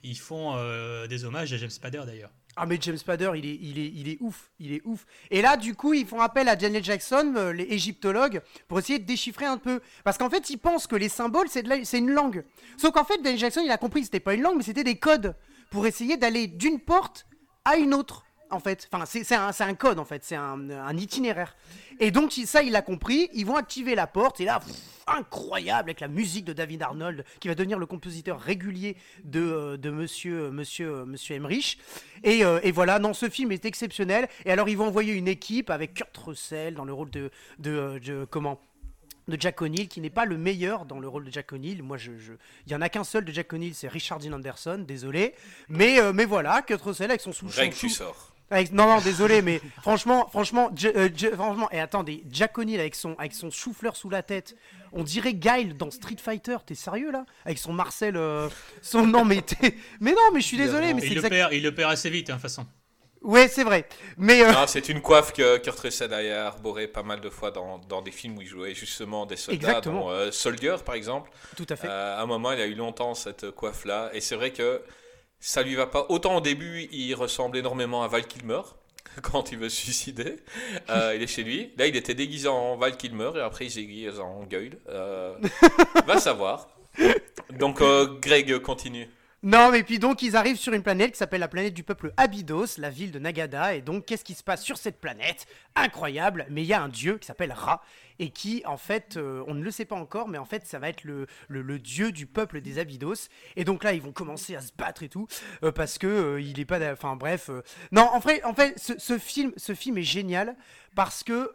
S5: Ils font euh, des hommages à James Spader d'ailleurs.
S3: Ah mais James Spader, il est, il, est, il est ouf, il est ouf. Et là, du coup, ils font appel à Daniel Jackson, euh, les égyptologues, pour essayer de déchiffrer un peu. Parce qu'en fait, ils pensent que les symboles, c'est la- une langue. Sauf qu'en fait, Daniel Jackson, il a compris que c'était pas une langue, mais c'était des codes pour essayer d'aller d'une porte à une autre. En fait, enfin, c'est un, code en fait, c'est un, un itinéraire. Et donc ça, il a compris. Ils vont activer la porte et là, pff, incroyable avec la musique de David Arnold, qui va devenir le compositeur régulier de, euh, de Monsieur Monsieur euh, Monsieur Emmerich. Et, euh, et voilà, non, ce film est exceptionnel. Et alors ils vont envoyer une équipe avec Kurt Russell dans le rôle de de, euh, de- comment de Jack O'Neill, qui n'est pas le meilleur dans le rôle de Jack O'Neill. Moi, je, je- il y en a qu'un seul de Jack O'Neill, c'est Richard Dean Anderson. Désolé, mais euh, mais voilà, Kurt Russell avec son sou
S2: Greg, tu sors.
S3: Avec- non, non, désolé, mais franchement, euh, franchement, et attendez, Jack O'Neill avec son, avec son chou-fleur sous la tête, on dirait Guile dans Street Fighter, t'es sérieux là? Avec son Marcel, euh, son non, mais t'es- mais non, mais je suis désolé, mais c'est
S5: il, le
S3: exact.
S5: perd, il le perd assez vite, hein, de toute façon.
S3: Ouais, c'est vrai, mais euh,
S2: Non, c'est une coiffe que Kurt Russell a arboré pas mal de fois dans, dans des films où il jouait justement des soldats,
S3: Exactement.
S2: dont euh, Soldier par exemple.
S3: tout à fait.
S2: Euh, à un moment, il a eu longtemps cette coiffe-là, et c'est vrai que ça lui va pas. Autant au début, il ressemble énormément à Val Kilmer quand il veut se suicider. Euh, il est chez lui. Là, il était déguisé en Val Kilmer, et après, il s'est déguisé en Guile. Euh, va savoir. Donc, euh, Greg continue.
S3: Non, mais puis donc ils arrivent sur une planète qui s'appelle la planète du peuple Abydos, la ville de Nagada. Et donc, qu'est-ce qui se passe sur cette planète? Incroyable, mais il y a un dieu qui s'appelle Ra et qui, en fait, euh, on ne le sait pas encore, mais en fait, ça va être le, dieu du peuple des Abydos. Et donc là, ils vont commencer à se battre et tout, euh, parce que euh, il est pas. Enfin bref. Non, en fait, en ce, film, ce film est génial parce que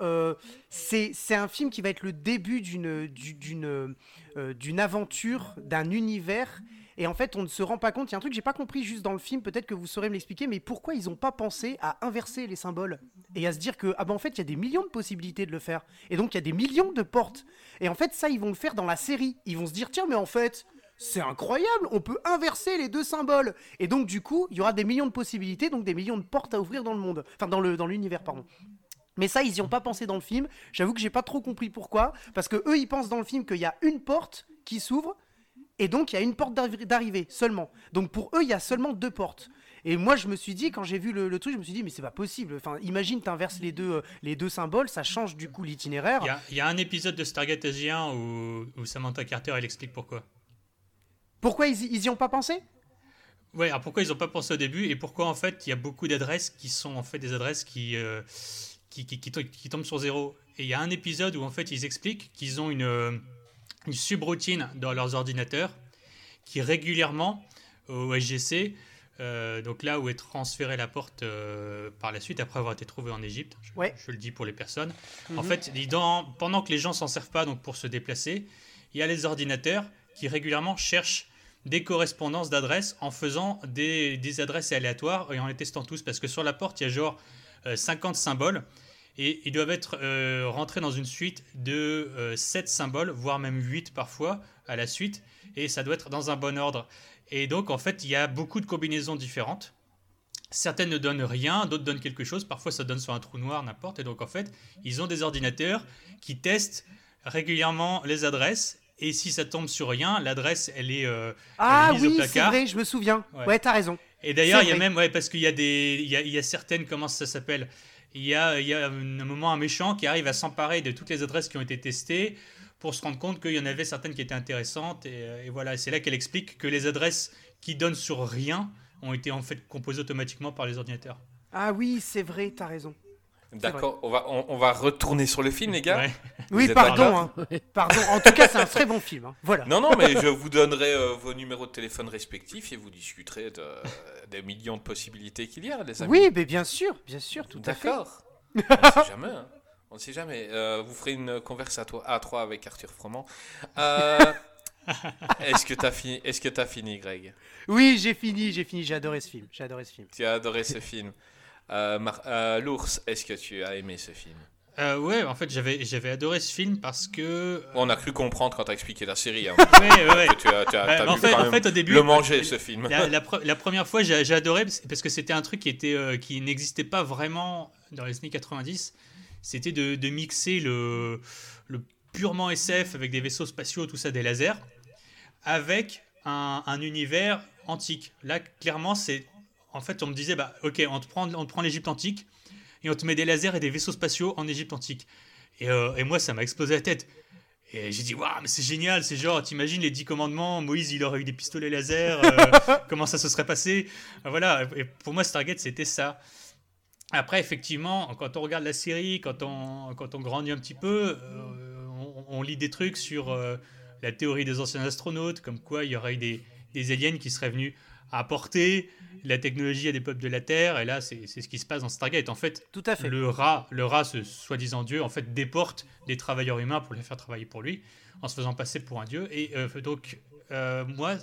S3: c'est un film qui va être le début d'une du- d'une d'une aventure, d'un univers. Et en fait, on ne se rend pas compte. Il y a un truc que j'ai pas compris juste dans le film. Peut-être que vous saurez me l'expliquer. Mais pourquoi ils n'ont pas pensé à inverser les symboles et à se dire que ah ben en fait il y a des millions de possibilités de le faire. Et donc il y a des millions de portes. Et en fait ça ils vont le faire dans la série. Ils vont se dire tiens mais en fait c'est incroyable, on peut inverser les deux symboles. Et donc du coup il y aura des millions de possibilités, donc des millions de portes à ouvrir dans le monde, enfin dans le dans l'univers pardon. Mais ça, ils y ont pas pensé dans le film. J'avoue que j'ai pas trop compris pourquoi. Parce que eux, ils pensent dans le film qu'il y a une porte qui s'ouvre. Et donc, il y a une porte d'arri- d'arrivée seulement. Donc, pour eux, il y a seulement deux portes. Et moi, je me suis dit, quand j'ai vu le, le truc, je me suis dit, mais c'est pas possible. Enfin, imagine, t'inverses les deux, euh, les deux symboles, ça change du coup l'itinéraire.
S5: Il y a, il y a un épisode de Stargate Asien où, où Samantha Carter elle explique pourquoi.
S3: Pourquoi ils, ils y ont pas pensé?
S5: Ouais, alors pourquoi ils n'ont pas pensé au début et pourquoi en fait il y a beaucoup d'adresses qui sont en fait des adresses qui, euh, qui, qui, qui to- qui tombent sur zéro. Et il y a un épisode où en fait ils expliquent qu'ils ont une, euh, une subroutine dans leurs ordinateurs qui régulièrement au SGC, euh, donc là où est transférée la porte euh, par la suite après avoir été trouvée en Égypte, je,
S3: Ouais.
S5: je le dis pour les personnes. En
S3: Mhm.
S5: fait, dans- pendant que les gens s'en servent pas donc pour se déplacer, il y a les ordinateurs qui régulièrement cherchent des correspondances d'adresses en faisant des, des adresses aléatoires et en les testant tous parce que sur la porte il y a genre euh, 50 symboles et ils doivent être euh, rentrés dans une suite de euh, 7 symboles voire même 8 parfois à la suite et ça doit être dans un bon ordre et donc en fait il y a beaucoup de combinaisons différentes certaines ne donnent rien d'autres donnent quelque chose parfois ça donne sur un trou noir n'importe et donc en fait ils ont des ordinateurs qui testent régulièrement les adresses et si ça tombe sur rien, l'adresse elle est euh,
S3: Ah
S5: mise au
S3: oui, c'est
S5: placard.
S3: vrai, je me souviens.
S5: Ouais.
S3: Ouais, t'as raison.
S5: Et d'ailleurs, il y a même, ouais, parce qu'il y a des, il y a, il y a certaines, comment ça s'appelle? Il y a, un moment un méchant qui arrive à s'emparer de toutes les adresses qui ont été testées pour se rendre compte qu'il y en avait certaines qui étaient intéressantes. Et, euh, voilà, c'est là qu'elle explique que les adresses qui donnent sur rien ont été en fait composées automatiquement par les ordinateurs.
S3: Ah oui, c'est vrai, t'as raison.
S2: D'accord, on va, on, on va retourner sur le film, les gars.
S5: Ouais.
S3: Oui, pardon. hein. Pardon. En tout cas, c'est un très bon film. hein. Voilà.
S2: Non, non, mais je vous donnerai euh, vos numéros de téléphone respectifs et vous discuterez de, des millions de possibilités qu'il y a, les amis.
S3: Oui, mais bien sûr, bien sûr, tout à fait.
S2: D'accord. On ne sait jamais. hein. On ne sait jamais. Euh, vous ferez une converse à, toi, à trois avec Arthur Froment. Euh, Est-ce que tu as, fini, est-ce que t'as fini, Greg?
S3: Oui, j'ai fini, j'ai fini. J'ai adoré ce film. J'ai adoré ce film.
S2: Tu as adoré ce film. Euh, euh, L'ours, est-ce que tu as aimé ce film
S5: Euh, ouais, en fait, j'avais, j'avais adoré ce film parce que.
S2: On a cru comprendre quand tu as expliqué la série. hein,
S5: Ouais, ouais,
S2: tu as, tu as- t'as
S5: mais en
S2: vu
S5: fait,
S2: quand
S5: en
S2: même
S5: fait, au début,
S2: le manger, ce film.
S5: La, la pre- la première fois, j'ai adoré parce parce que c'était un truc qui, était, euh, qui n'existait pas vraiment dans les années 90. C'était de, de mixer le, le purement SF avec des vaisseaux spatiaux, tout ça, des lasers, avec un, un univers antique. Là, clairement, c'est. En fait, on me disait, bah, ok, on te prend, on te prend l'Égypte antique et on te met des lasers et des vaisseaux spatiaux en Égypte antique. Et, euh, et moi, ça m'a explosé la tête. Et j'ai dit, waouh, mais c'est génial, c'est genre, t'imagines les 10 commandements, Moïse, il aurait eu des pistolets laser, euh, comment ça se serait passé? Euh, Voilà, et pour moi, Stargate, c'était ça. Après, effectivement, quand on regarde la série, quand on, quand on grandit un petit peu, euh, on, on lit des trucs sur la théorie des anciens astronautes, comme quoi il y aurait eu des, des aliens qui seraient venus apporter la technologie à des peuples de la Terre, et là, c'est ce qui se passe dans Stargate. En fait,
S3: Tout à fait.
S5: le rat, le rat, ce soi-disant dieu, en fait, déporte des travailleurs humains pour les faire travailler pour lui, en se faisant passer pour un dieu. Et euh, donc, euh, moi,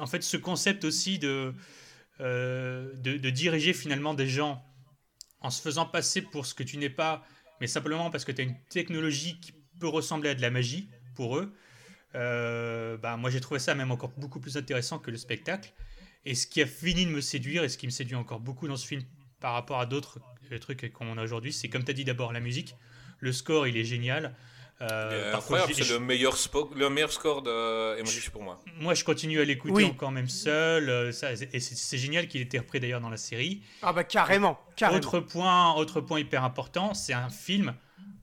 S5: en fait, ce concept aussi de, euh, de, de diriger finalement des gens en se faisant passer pour ce que tu n'es pas, mais simplement parce que tu as une technologie qui peut ressembler à de la magie pour eux, bah, moi j'ai trouvé ça même encore beaucoup plus intéressant que le spectacle. Et ce qui a fini de me séduire, et ce qui me séduit encore beaucoup dans ce film par rapport à d'autres euh, trucs qu'on a aujourd'hui, c'est comme tu as dit d'abord la musique. Le score, il est génial. Euh, par
S2: incroyable, c'est le meilleur, le meilleur score de Emmerich pour moi.
S5: moi, je continue à l'écouter
S3: Oui.
S5: encore même seul. euh, ça, et c'est génial qu'il ait été repris d'ailleurs dans la série.
S3: Ah bah carrément, carrément.
S5: Autre point, autre point hyper important, c'est un film.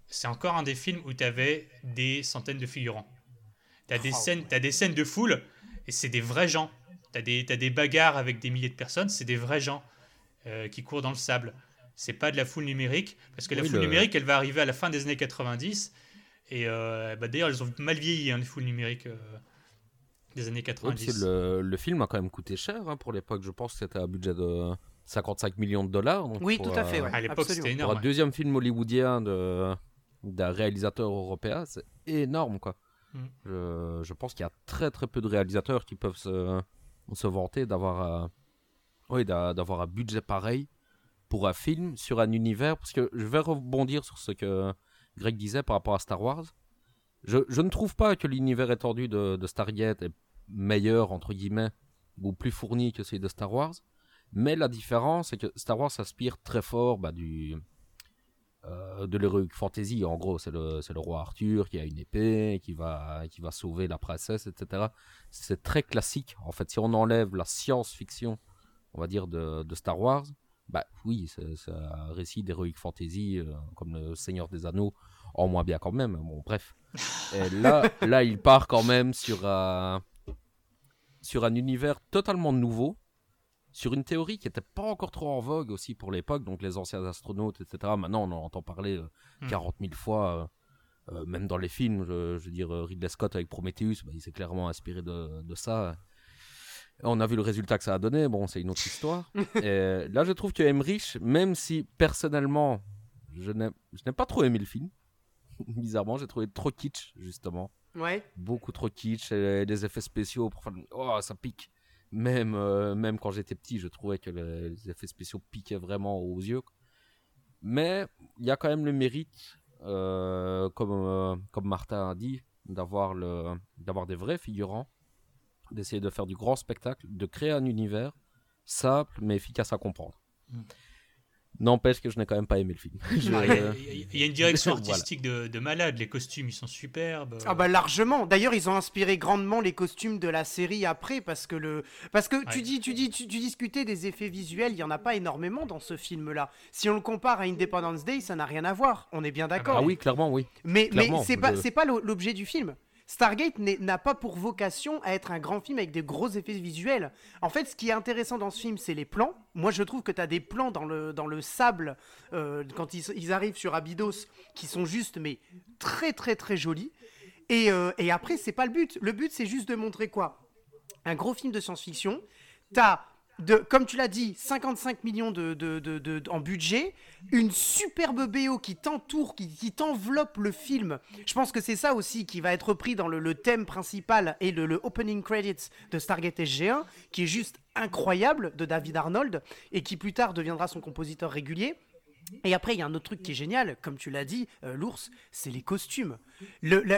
S5: C'est encore un des films où tu avais des centaines de figurants. Tu as, des
S3: Oh,
S5: scènes, t'as des scènes de foule et c'est des vrais gens. T'as des, bagarres avec des milliers de personnes, c'est des vrais gens euh, qui courent dans le sable. C'est pas de la foule numérique, parce que la
S4: Oui,
S5: foule
S4: le-
S5: numérique, elle va arriver à la fin des années 90. Et euh, bah, d'ailleurs, elles ont mal vieilli, hein, les foules numériques euh, des années
S4: Oui, parce
S5: 90.
S4: que le, le film a quand même coûté cher hein, pour l'époque. Je pense que c'était un budget de 55 millions de dollars. donc
S3: Oui,
S4: pour,
S3: tout à fait,
S4: euh,
S3: ouais.
S5: à l'époque, c'était
S4: Pour
S5: énorme.
S4: un deuxième film hollywoodien de- d'un réalisateur européen, c'est énorme quoi.
S5: Mm.
S4: Je, je pense qu'il y a très très peu de réalisateurs qui peuvent se, se vanter d'avoir un- oui, d'a- d'avoir un budget pareil pour un film sur un univers. Parce que je vais rebondir sur ce que Greg disait par rapport à Star Wars. Je, je ne trouve pas que l'univers étendu de, de Stargate est meilleur, entre guillemets, ou plus fourni que celui de Star Wars. Mais la différence, c'est que Star Wars s'inspire très fort bah, du, euh, de l'heroic fantasy. En gros, c'est le, le roi Arthur qui a une épée, qui va, qui va sauver la princesse, etc. C'est très classique. En fait, si on enlève la science-fiction, on va dire, de, de Star Wars, bah oui, c'est c'est un récit d'heroic fantasy euh, comme le Seigneur des Anneaux, en moins bien quand même. Bon, bref. Et là, là, il part quand même sur un, sur un univers totalement nouveau, sur une théorie qui n'était pas encore trop en vogue aussi pour l'époque, donc les anciens astronautes, etc. Maintenant, on en entend parler euh,
S5: Hmm.
S4: 40 000 fois, euh, euh, même dans les films. Je, je veux dire, euh, Ridley Scott avec Prometheus, bah, il s'est clairement inspiré de, de ça. On a vu le résultat que ça a donné, bon, c'est une autre histoire. Et là, je trouve que Emmerich, même si personnellement, je n'ai pas trop aimé le film, bizarrement, j'ai trouvé trop kitsch, justement
S3: Ouais.
S4: beaucoup trop kitsch et des effets spéciaux pour oh ça pique même euh, même quand j'étais petit je trouvais que le- les effets spéciaux piquaient vraiment aux yeux mais il y a quand même le mérite euh, comme euh, comme Martin a dit d'avoir des vrais figurants d'essayer de faire du grand spectacle de créer un univers simple mais efficace à comprendre
S5: Mm.
S4: N'empêche que je n'ai quand même pas aimé le film Je-
S5: Ah, Il y a- une direction
S4: Voilà.
S5: artistique de, de malade. Les costumes, ils sont superbes.
S3: Ah bah largement. D'ailleurs, ils ont inspiré grandement les costumes de la série après parce que le parce que tu dis tu dis tu, tu discutais des effets visuels, il y en a pas énormément dans ce film là. Si on le compare à Independence Day, ça n'a rien à voir. On est bien d'accord.
S4: ah oui clairement oui
S3: Mais, mais
S4: Clairement,
S3: c'est pas, c'est pas l'o- l'objet du film. Stargate n'a pas pour vocation à être un grand film avec des gros effets visuels. En fait, ce qui est intéressant dans ce film, c'est les plans. Moi, je trouve que tu as des plans dans le, dans le sable, euh, quand ils, ils arrivent sur Abydos, qui sont juste, mais très, très, très jolis. Et, euh, et après, c'est pas le but. Le but, c'est juste de montrer quoi? Un gros film de science-fiction. T'as, de, comme tu l'as dit, 55 millions de, de, de- en budget, une superbe BO qui t'entoure, qui, qui t'enveloppe le film. Je pense que c'est ça aussi qui va être pris dans le, le thème principal et le, le opening credits de Stargate SG1, qui est juste incroyable de David Arnold et qui plus tard deviendra son compositeur régulier. Et après, il y a un autre truc qui est génial, comme tu l'as dit, euh, l'ours, c'est les costumes.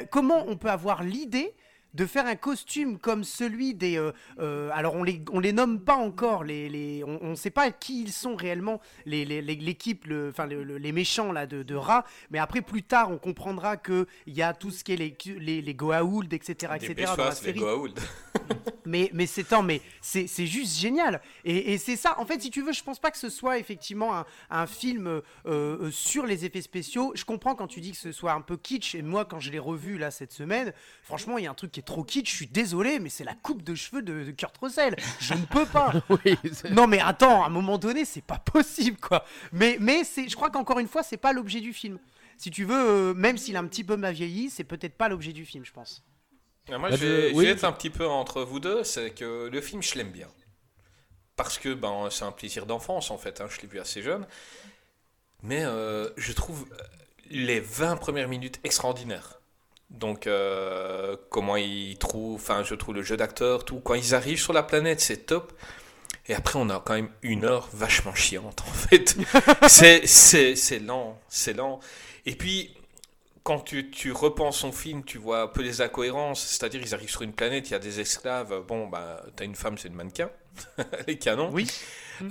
S3: Comment on peut avoir l'idée de faire un costume comme celui des... euh, euh, alors, on les, on les nomme pas encore, les, les, on ne sait pas qui ils sont réellement, les- les- les- l'équipe, le, enfin, le- le- les méchants là, de, de Ra, mais après, plus tard, on comprendra qu'il y a tout ce qui est les, les, les Goa'uld, etc., etc. dans la
S2: les
S3: série.
S2: Goa'uld.
S3: Mais, mais c'est mais c'est c'est juste génial. Et, et c'est ça. En fait, si tu veux, je pense pas que ce soit effectivement un, un film euh, sur les effets spéciaux. Je comprends quand tu dis que ce soit un peu kitsch. Et moi, quand je l'ai revu là cette semaine, franchement, il y a un truc qui est trop kitsch. Je suis désolé, mais c'est la coupe de cheveux de, de Kurt Russell. Je ne peux pas.
S4: oui
S3: Non, mais attends, à un moment donné, c'est pas possible, quoi. Mais, mais c'est, je crois qu'encore une fois, c'est pas l'objet du film. Si tu veux, euh, même s'il a un petit peu mal vieilli, c'est peut-être pas l'objet du film, je pense.
S2: Ah, Moi,
S4: Bah,
S2: je vais,
S4: je oui.
S2: vais être un petit peu entre vous deux, c'est que le film, je l'aime bien. Parce que ben, c'est un plaisir d'enfance, en fait, hein, je l'ai vu assez jeune. Mais euh, je trouve euh, les 20 premières minutes extraordinaires. Donc, euh, comment ils trouvent, enfin, je trouve le jeu d'acteur, tout. Quand ils arrivent sur la planète, c'est top. Et après, on a quand même une heure vachement chiante, en fait. c'est, c'est, c'est lent, c'est lent. Et puis, quand tu, tu repenses son film, tu vois un peu les incohérences. C'est-à-dire, ils arrivent sur une planète, il y a des esclaves. Bon, bah, t'as une femme, c'est une mannequin. les canons.
S3: Oui.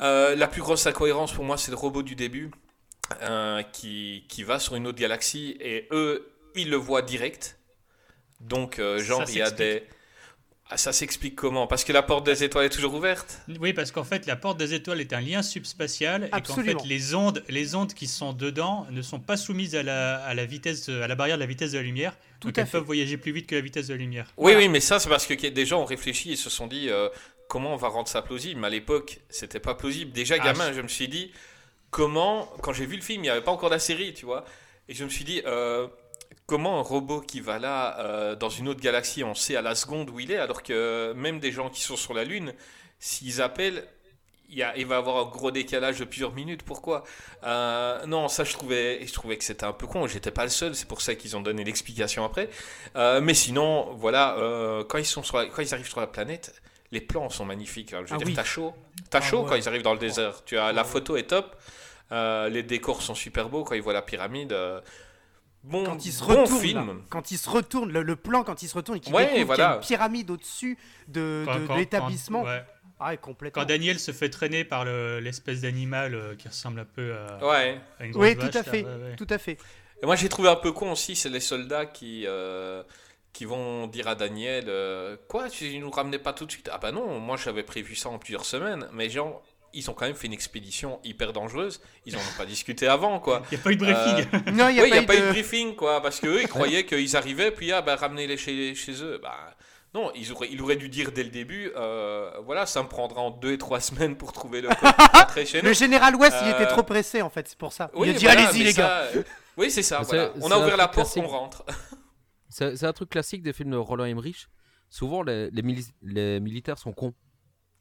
S2: Euh, la plus grosse incohérence pour moi, c'est le robot du début euh, qui, qui va sur une autre galaxie et eux, ils le voient direct. Donc, euh, genre, il y a des. Ah, ça s'explique comment? Parce que la porte des étoiles est toujours ouverte?
S5: Oui, parce qu'en fait, la porte des étoiles est un lien subspatial et qu'en
S3: Absolument.
S5: fait, les ondes, les ondes qui sont dedans ne sont pas soumises à la, à la vitesse, à la barrière de la vitesse de la lumière.
S3: Tout
S5: donc
S3: à
S5: elles
S3: fait.
S5: peuvent voyager plus vite que la vitesse de la lumière.
S2: Oui,
S3: Voilà.
S2: oui, mais ça, c'est parce que des gens ont réfléchi et se sont dit euh, comment on va rendre ça plausible? Mais à l'époque, c'était pas plausible. Déjà,
S5: Ah,
S2: gamin,
S5: je-
S2: je me suis dit, comment, quand j'ai vu le film, il n'y avait pas encore la série, tu vois. Et je me suis dit, euh, comment un robot qui va là, euh, dans une autre galaxie, on sait à la seconde où il est, alors que même des gens qui sont sur la Lune, s'ils appellent, il, y a- il va y avoir un gros décalage de plusieurs minutes. Pourquoi? Euh, Non, ça je trouvais, je trouvais que c'était un peu con. J'étais pas le seul. C'est pour ça qu'ils ont donné l'explication après. Euh, mais sinon, voilà, euh, quand ils sont sur la- quand ils arrivent sur la planète, les plans sont magnifiques. hein. Je veux
S3: Ah
S2: dire,
S3: oui.
S2: t'as chaud, t'as
S3: Ah
S2: chaud
S3: ouais.
S2: quand ils arrivent dans le désert. Tu as la photo est top. Les décors sont super beaux quand ils voient la pyramide. Bon,
S3: Quand il se
S2: bon
S3: retourne,
S2: film.
S3: là, quand il se retourne, le, le plan quand il se retourne et qu'il
S2: Ouais,
S3: découvre qu'il y a
S2: voilà.
S3: une pyramide au-dessus de,
S5: Quand-
S3: de-
S5: quand-
S3: de l'établissement.
S5: quand- ouais.
S3: Ah, complètement.
S5: Quand Daniel se fait traîner par le- l'espèce d'animal euh, qui ressemble un peu à,
S2: Ouais.
S5: à une grosse
S3: Oui, tout
S5: vache,
S3: à fait,
S5: ouais.
S3: tout à fait.
S2: Et moi, j'ai trouvé un peu con aussi, c'est les soldats qui, euh, qui vont dire à Daniel euh, Quoi, tu nous ramenais pas tout de suite? Ah bah non, moi j'avais prévu ça en plusieurs semaines, mais genre, ils ont quand même fait une expédition hyper dangereuse, ils en ont pas discuté avant, quoi.
S5: Il n'y a pas eu de briefing.
S2: Euh,
S3: Non, il n'y a,
S2: oui,
S3: pas,
S2: n'y a pas eu
S3: de...
S2: de briefing, quoi, parce qu'eux, ils croyaient qu'ils arrivaient, puis ah, bah, ramenez-les chez, chez eux. Bah, non, ils auraient, il aurait dû dire dès le début, euh, voilà, ça me prendra en deux et trois semaines pour trouver le chez nous.
S3: Le général West, il
S2: Euh,
S3: était trop pressé en fait, c'est pour ça.
S2: Oui,
S3: il a dit
S2: voilà,
S3: allez-y les
S2: ça,
S3: gars.
S2: euh, Oui, c'est ça, voilà. On a ouvert la porte,
S4: classique.
S2: on rentre.
S4: C'est c'est un truc classique des films de Roland Emmerich. Souvent, les, les, mili- les militaires sont cons.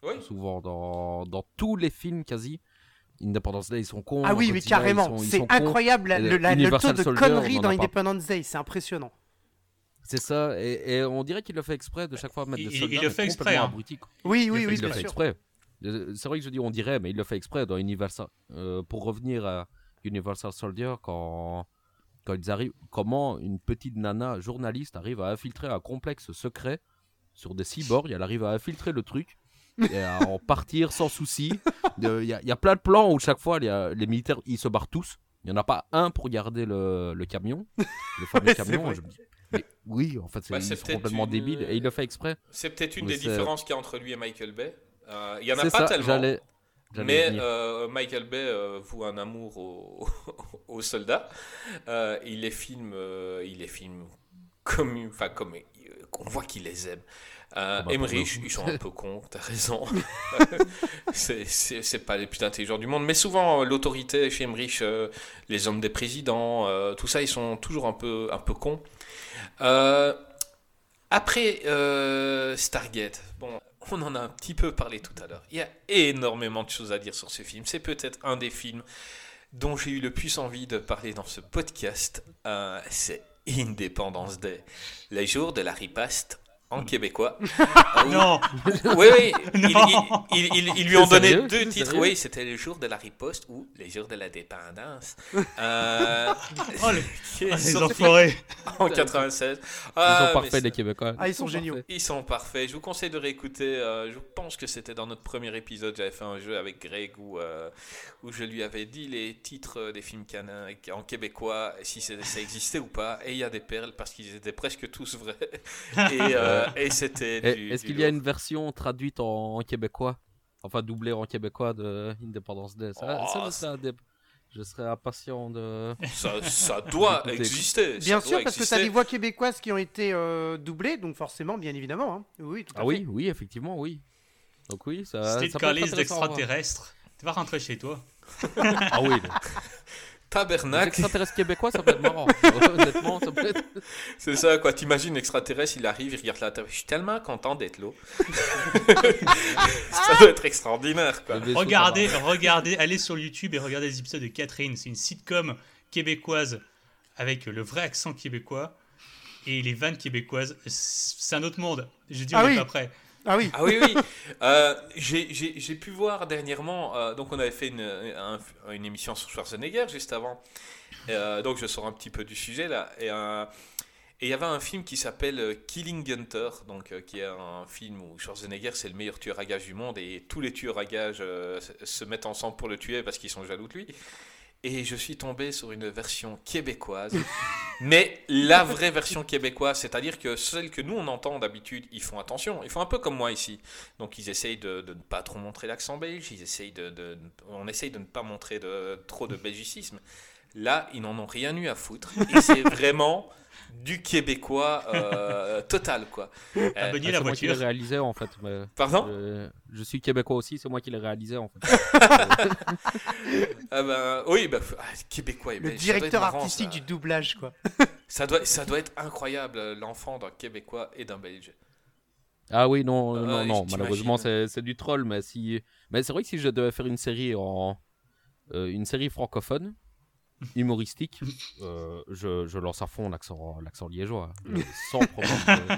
S2: Oui.
S4: Souvent, dans, dans tous les films quasi. Independence Day, ils sont cons.
S3: Ah oui, mais carrément, c'est incroyable la- le, la- le taux de
S4: Soldier,
S3: conneries dans. Independence Day, c'est impressionnant.
S4: C'est ça, et, et on dirait qu'il le fait exprès de chaque fois mettre
S5: Il-
S4: des
S5: il-
S4: soldats
S5: il le
S4: mais
S5: fait exprès,
S4: complètement
S5: hein.
S3: Oui, oui, oui,
S4: il le
S3: bien
S4: fait
S3: sûr.
S4: exprès. C'est vrai que je dis on dirait, mais il le fait exprès dans Universal. euh, pour revenir à Universal Soldier, quand, quand ils arrivent, comment une petite nana journaliste arrive à infiltrer un complexe secret sur des cyborgs, elle arrive à infiltrer le truc à en partir sans souci. Il y, a- il y a plein de plans où chaque fois il y a- les militaires ils se barrent tous. Il n'y en a pas un pour garder le, le camion, le fameux
S3: Ouais,
S4: camion. je me dis, mais oui, en fait, c'est
S2: Bah, c'est
S4: complètement
S2: une-
S4: débiles et il le fait exprès.
S2: C'est peut-être une des différences qu'il y a entre lui et Michael Bay. Euh, Il y en a pas
S4: ça,
S2: tellement. Mais euh, Michael Bay euh, voue un amour aux, aux soldats. Euh, il les filme, euh, il les filme comme, enfin comme, euh, on voit qu'il les aime. Euh,
S4: Comme un
S2: Emmerich, ils sont un peu cons, t'as raison. c'est- pas les plus intelligents du monde, mais souvent euh, l'autorité chez Emmerich, euh, les hommes des présidents, euh, tout ça, ils sont toujours un peu, un peu cons. Après Stargate, bon, on en a un petit peu parlé tout à l'heure. Il y a énormément de choses à dire sur ce film. C'est peut-être un des films dont j'ai eu le plus envie de parler dans ce podcast. C'est Independence Day, les jours de la ripaste en québécois. Ah.
S5: Non,
S2: Oui, oui, ils, lui ont donné
S4: sérieux?
S2: deux titres.
S4: sérieux?
S2: Oui, c'était le jour de la riposte ou les jours de la dépendance. Euh,
S5: Oh, les- Ah, les enfoirés.
S2: en 96.
S4: Ils
S2: Ah,
S4: sont
S2: mais
S4: parfaits, les Québécois.
S3: Ah, ils sont géniaux.
S4: parfaits.
S2: Ils sont parfaits. Je vous conseille de réécouter. euh, je pense que c'était dans notre premier épisode. J'avais fait un jeu avec Greg où, euh, où je lui avais dit les titres des films canins en québécois, si ça existait ou pas. Et il y a des perles parce qu'ils étaient presque tous vrais. Et, euh, et c'était.
S4: Et
S2: du-
S4: Est-ce qu'il y a une version traduite en, en québécois? Enfin, doublée en québécois de Independence Day Ça,
S2: Oh,
S4: ça, je,
S2: c'est-
S4: serais indép- je serais impatient de.
S2: Ça, ça doit exister.
S3: Bien
S2: ça
S3: sûr, parce que
S2: exister.
S3: t'as des voix québécoises qui ont été euh, doublées, donc forcément, bien évidemment. hein. Oui, tout à
S4: Ah
S3: fait.
S4: oui, oui, effectivement, oui. Donc oui, ça.
S5: C'était
S4: voir.
S5: d'extraterrestres. Tu vas rentrer chez toi.
S4: Ah oui, les
S2: Tabernacle.
S4: extraterrestres québécois, ça peut être marrant. Honnêtement, ça peut être.
S2: C'est ça, quoi. T'imagines l'extraterrestre, il arrive, il regarde la Terre. Je suis tellement content d'être là. ça doit être extraordinaire, quoi.
S5: Regardez, regardez, allez sur YouTube et regardez les épisodes de Catherine. C'est une sitcom québécoise avec le vrai accent québécois et les vannes québécoises. C'est un autre monde. Je dis, on
S3: Ah
S5: n'est
S3: oui.
S5: pas prêt.
S3: Ah oui.
S2: Ah oui, oui. Euh, j'ai- pu voir dernièrement, euh, donc on avait fait une, un- une émission sur Schwarzenegger juste avant, Euh, donc je sors un petit peu du sujet là, et il y avait un film qui s'appelle Killing Gunter, donc qui est un film où Schwarzenegger c'est le meilleur tueur à gages du monde et tous les tueurs à gages se mettent ensemble pour le tuer parce qu'ils sont jaloux de lui. Et je suis tombé sur une version québécoise, mais la vraie version québécoise, c'est-à-dire que celle que nous on entend d'habitude, ils font attention, ils font un peu comme moi ici. Donc ils essayent de, ne pas trop montrer l'accent belge, ils essayent de- on essaye de ne pas montrer de, trop de belgicisme. Là, ils n'en ont rien eu à foutre. Et c'est vraiment du québécois euh, total, quoi.
S5: T'as
S2: Euh,
S4: Ah,
S5: la
S4: c'est moi qui l'ai
S5: voiture.
S4: réalisé en fait. mais
S2: pardon?
S4: Je, je suis québécois aussi, c'est moi qui l'ai réalisé en fait.
S2: Ah ben, Oui, bah, ah, québécois
S3: Le directeur
S2: marrant,
S3: artistique
S2: ça.
S3: du doublage, quoi.
S2: Ça doit, ça doit être incroyable, euh, l'enfant d'un québécois et d'un belge.
S4: Ah oui, non,
S2: Ah,
S4: non, non, malheureusement c'est c'est du troll, mais si, mais c'est vrai que si je devais faire une série en, euh, une série francophone, humoristique, euh, je, je lance à fond l'accent, l'accent liégeois, euh, sans problème. euh,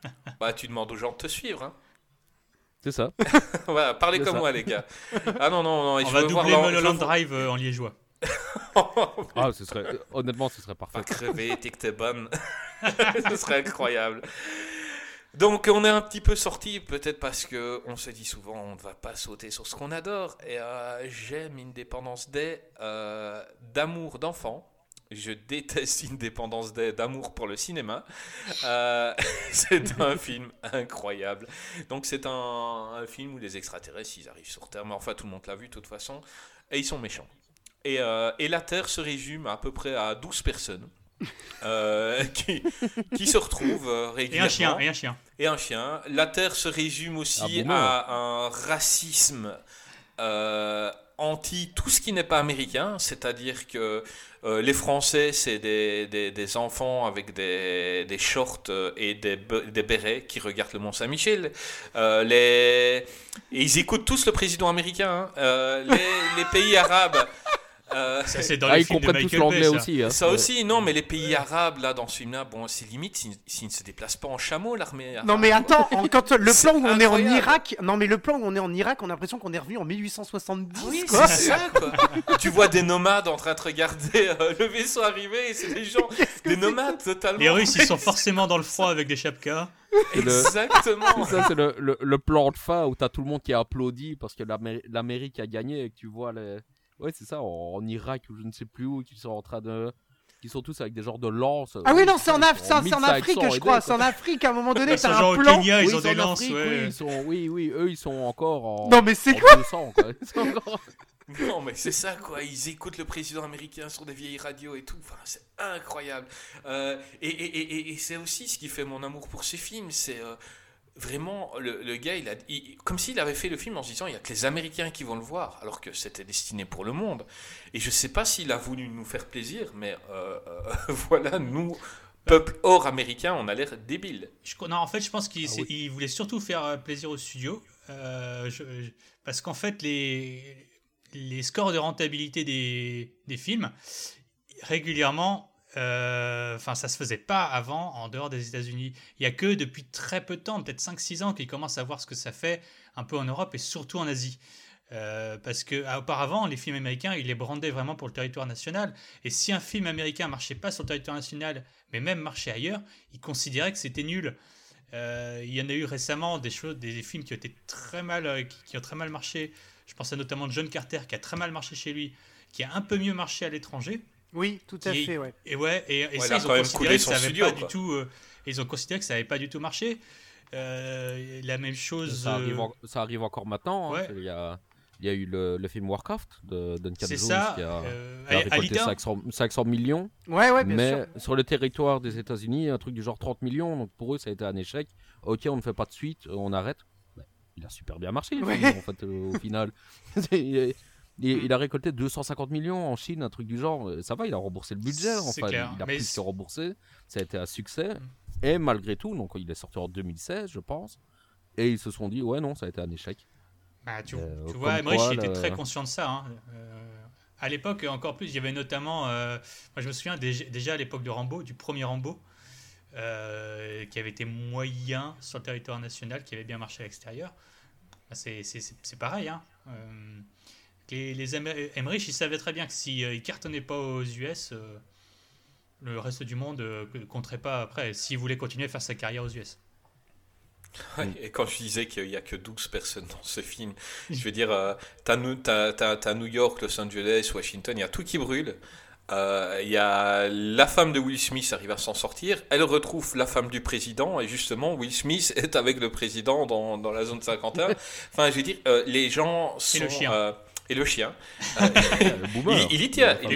S2: Bah, tu demandes aux gens de te suivre, hein.
S4: C'est ça.
S2: voilà, parlez comme
S4: ça.
S2: moi, les gars. Ah non, non, non,
S5: On
S2: je
S5: va doubler Mulholland Drive euh, en liégeois.
S4: Ah, ce serait, honnêtement, ce serait
S2: Pas
S4: parfait.
S2: crever, t'es que t'es bonne. Ce serait incroyable. Donc on est un petit peu sorti, peut-être parce que on se dit souvent on ne va pas sauter sur ce qu'on adore. Et euh, j'aime Independence Day euh, d'amour d'enfant. Je déteste Independence Day d'amour pour le cinéma. Euh, c'est un film incroyable. Donc c'est un, un film où les extraterrestres ils arrivent sur Terre, mais enfin tout le monde l'a vu de toute façon, et ils sont méchants. Et, et la Terre se résume à peu près à 12 personnes euh, qui, qui se retrouvent euh,
S5: Et
S2: régulièrement.
S5: un chien, et un chien.
S2: Et un chien. La Terre se résume aussi
S4: Ah bon,
S2: à un racisme euh, anti tout ce qui n'est pas américain, c'est-à-dire que euh, les Français, c'est des, des, des enfants avec des, des shorts et des, des bérets qui regardent le Mont Saint-Michel. Euh, les... Et ils écoutent tous le président américain. hein. Euh, les, les pays arabes. Euh,
S5: Ça, c'est dans
S4: Ah,
S5: les
S4: ils
S5: films de
S4: comprennent tous l'anglais aussi. hein.
S2: ça aussi, non, mais les pays arabes, là, dans ce film-là, bon, c'est limite s'ils ne se déplacent pas en chameau, l'armée arabe.
S3: Non mais attends, en- quand le plan où on est en. Irak, non mais le plan où on est en Irak, on a l'impression qu'on est revenu en 1870.
S2: Ah oui,
S3: quoi.
S2: c'est ça, quoi. tu vois des nomades en train de regarder euh, le vaisseau arriver et c'est des gens, des nomades totalement.
S5: Les Russes, ils sont forcément dans le froid avec des chapkas.
S2: Exactement.
S4: Ça, c'est le, le, le plan de fin où t'as tout le monde qui applaudit parce que l'Amé- l'Amérique a gagné et que tu vois les. Ouais, c'est ça, en, en Irak ou je ne sais plus où, qui sont en train de. Qui sont tous avec des genres de lances.
S3: Ah oui non, c'est en,
S4: Ils
S3: Af-
S4: sont
S3: c'est en- c'est en
S4: 1500
S3: Afrique, je crois. C'est en Afrique. À un moment donné,
S5: Ils sont
S3: t'as
S5: genre
S3: un
S5: au
S3: plan.
S5: Kenya, ils
S4: Oui,
S5: ont
S4: sont
S5: des
S4: en
S5: lances.
S4: Afrique,
S5: ouais.
S4: oui, ils sont, oui, oui, eux ils sont encore en.
S3: Non mais c'est quoi
S4: 200, quoi. Ils sont encore-
S2: Non, mais c'est ça, quoi. Ils écoutent le président américain sur des vieilles radios et tout. Enfin, c'est incroyable. Euh, et et, et, et- et c'est aussi ce qui fait mon amour pour ces films. C'est euh, vraiment le, le gars, il a, il- comme s'il avait fait le film en se disant il y a que les Américains qui vont le voir, alors que c'était destiné pour le monde. Et je sais pas s'il a voulu nous faire plaisir, mais euh, euh, voilà, nous, peuple hors américain, on a l'air débile.
S5: Je- non, en fait, je pense qu'il
S4: Ah oui.
S5: voulait surtout faire euh, plaisir au studio. euh, je- je- parce qu'en fait, les, les scores de rentabilité des, des films, régulièrement, euh, enfin, ça se faisait pas avant en dehors des États-Unis. Il y a que depuis très peu de temps, peut-être 5-6 ans, qu'ils commencent à voir ce que ça fait un peu en Europe et surtout en Asie. Euh, parce que ah, auparavant, les films américains, ils les brandaient vraiment pour le territoire national. Et si un film américain marchait pas sur le territoire national, mais même marchait ailleurs, ils considéraient que c'était nul. Euh, il y en a eu récemment des choses, des, films qui ont été très mal, qui, qui ont très mal marché. Je pense à notamment John Carter qui a très mal marché chez lui, qui a un peu mieux marché à l'étranger.
S3: Oui, tout à fait, ouais.
S5: Et ouais, et, et
S2: Ouais, il
S5: ça
S2: a
S5: ils ont considéré que ça avait
S2: studio,
S5: pas
S2: quoi.
S5: du tout. euh, ils ont considéré que ça avait pas du tout marché. Euh, la même chose.
S4: ça, arrive
S5: euh,
S4: en- ça arrive encore maintenant. hein.
S5: ouais.
S4: Il, y a, il y a eu le, le film Warcraft de Duncan
S5: C'est
S4: Jones
S5: ça.
S4: qui a,
S5: euh,
S4: qui a récolté
S5: Alita,
S4: 500, 500 millions.
S3: Ouais, ouais, bien
S4: mais
S3: sûr.
S4: sur le territoire des États-Unis, un truc du genre 30 millions. Donc pour eux, ça a été un échec. Ok, on ne fait pas de suite, on arrête. Mais il a super bien marché, le
S3: Ouais.
S4: film, en fait, euh, au final. il, il- a récolté 250 millions en Chine, un truc du genre. Euh, Ça va, il a remboursé le budget. Enfin,
S5: clair,
S4: il a
S5: mais
S4: plus que remboursé. Ça a été un succès.
S5: Mm.
S4: Et malgré tout, donc il est sorti en 2016, je pense. Et ils se sont dit, ouais, non, ça a été un échec.
S5: Bah, tu,
S4: Euh,
S5: tu vois, Emmerich
S4: quoi,
S5: il était très conscient de ça. hein. Euh, à l'époque, encore plus, il y avait notamment, euh, moi je me souviens déjà, à l'époque de Rambo, du premier Rambo, qui avait été moyen sur le territoire national, qui avait bien marché à l'extérieur. Bah, c'est pareil. Hein. Euh, les, Emmerich, il savait très bien que s'il ne cartonnait pas aux US, euh, le reste du monde ne compterait pas après, s'il voulait continuer à faire sa carrière aux US.
S2: Ouais, et quand je disais qu'il n'y a que 12 personnes dans ce film, je veux dire, euh, t'as t'as New York, Los Angeles, Washington, il y a tout qui brûle. Euh, Il y a la femme de Will Smith arrive à s'en sortir. Elle retrouve la femme du président et justement Will Smith est avec le président dans, dans la zone 51. Enfin, je veux dire, euh, les gens sont.
S5: Et le chien.
S2: Et le chien. Euh,
S4: Le boomer.
S2: il, il y tient,
S4: Le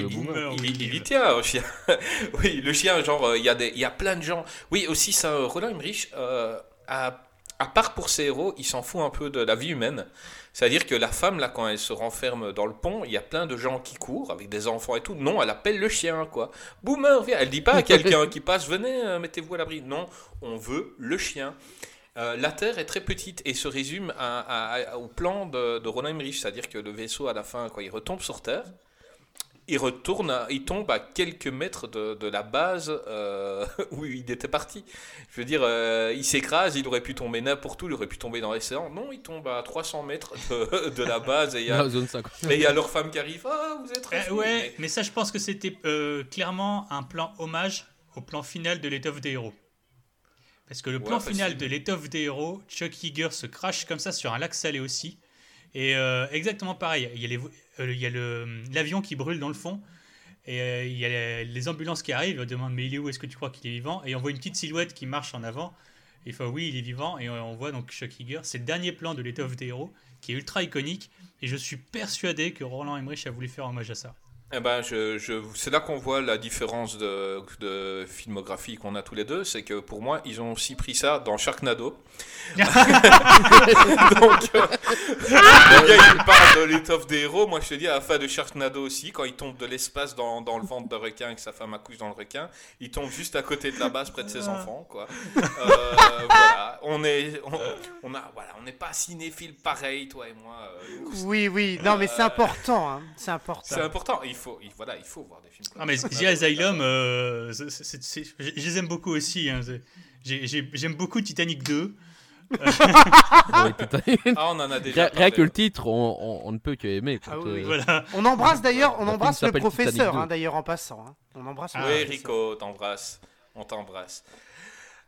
S2: il, y tient, au chien. oui, le chien, genre, euh, il y, a des- il y a plein de gens. Oui, aussi, ça, euh, Roland Emmerich, euh, à, à part pour ses héros, il s'en fout un peu de la vie humaine. C'est-à-dire que la femme, là, quand elle se renferme dans le pont, il y a plein de gens qui courent avec des enfants et tout. Non, elle appelle le chien, quoi. Boomer, viens. Elle dit pas à quelqu'un qui passe, venez, mettez-vous à l'abri. Non, on veut le chien. Euh, la Terre est très petite et se résume à- à- à- au plan de, de Roland Emmerich, c'est-à-dire que le vaisseau, à la fin, quand il retombe sur Terre, il retourne, il tombe à quelques mètres de, de la base euh, où il était parti. Je veux dire, euh, il s'écrase, il aurait pu tomber n'importe où, il aurait pu tomber dans l'océan. Non, il tombe à 300 mètres de, de la base et il y a,
S4: La zone 50.
S2: et il y a leur femme qui arrive. Ah, vous êtes
S5: Euh, ouais, mais ça, je pense que c'était euh, clairement un plan hommage au plan final de l'étoffe des héros. Parce que le plan
S2: possible.
S5: final de l'étoffe des héros, Chuck Yeager se crache comme ça sur un lac salé aussi. Et euh, exactement pareil, il y a euh, le- l'avion qui brûle dans le fond. Et euh, il y a les, les ambulances qui arrivent, on demande mais il est où, est-ce que tu crois qu'il est vivant? Et on voit une petite silhouette qui marche en avant. Et il fait oui, il est vivant. Et on, on voit donc Chuck Yeager. C'est le dernier plan de l'étoffe des héros qui est ultra iconique. Et je suis persuadé que Roland Emmerich a voulu faire hommage à ça.
S2: Eh ben, je, je, c'est là qu'on voit la différence de, de filmographie qu'on a tous les deux. C'est que pour moi, ils ont aussi pris ça dans Sharknado. Donc, euh, le gars, il parle de l'étoffe des héros. Moi, je te dis, à la fin de Sharknado aussi, quand il tombe de l'espace dans, dans le ventre d'un requin et que sa femme accouche dans le requin, il tombe juste à côté de la base, près de ses enfants. Quoi. Euh, voilà. On est, on, on a, voilà, on n'est pas cinéphile pareil, toi et moi. euh.
S3: Oui, oui. Non, mais c'est
S2: Euh,
S3: important. hein, C'est important.
S2: C'est important. Il faut, il, voilà, il faut voir des films. comme
S5: Ah mais
S2: ça.
S5: The Asylum, euh, je je les aime beaucoup aussi. hein, J'aime beaucoup Titanic 2.
S4: Ouais, Titanic.
S2: Ah, on en a déjà.
S4: Rien, que le titre, on, on- on ne peut que aimer.
S3: Ah
S4: quand,
S3: oui,
S4: euh,
S5: Voilà.
S3: On embrasse d'ailleurs, on embrasse le professeur, hein,
S4: 2.
S3: d'ailleurs en passant. hein. On embrasse. le
S2: Oui. Rico, t'embrasse. On t'embrasse.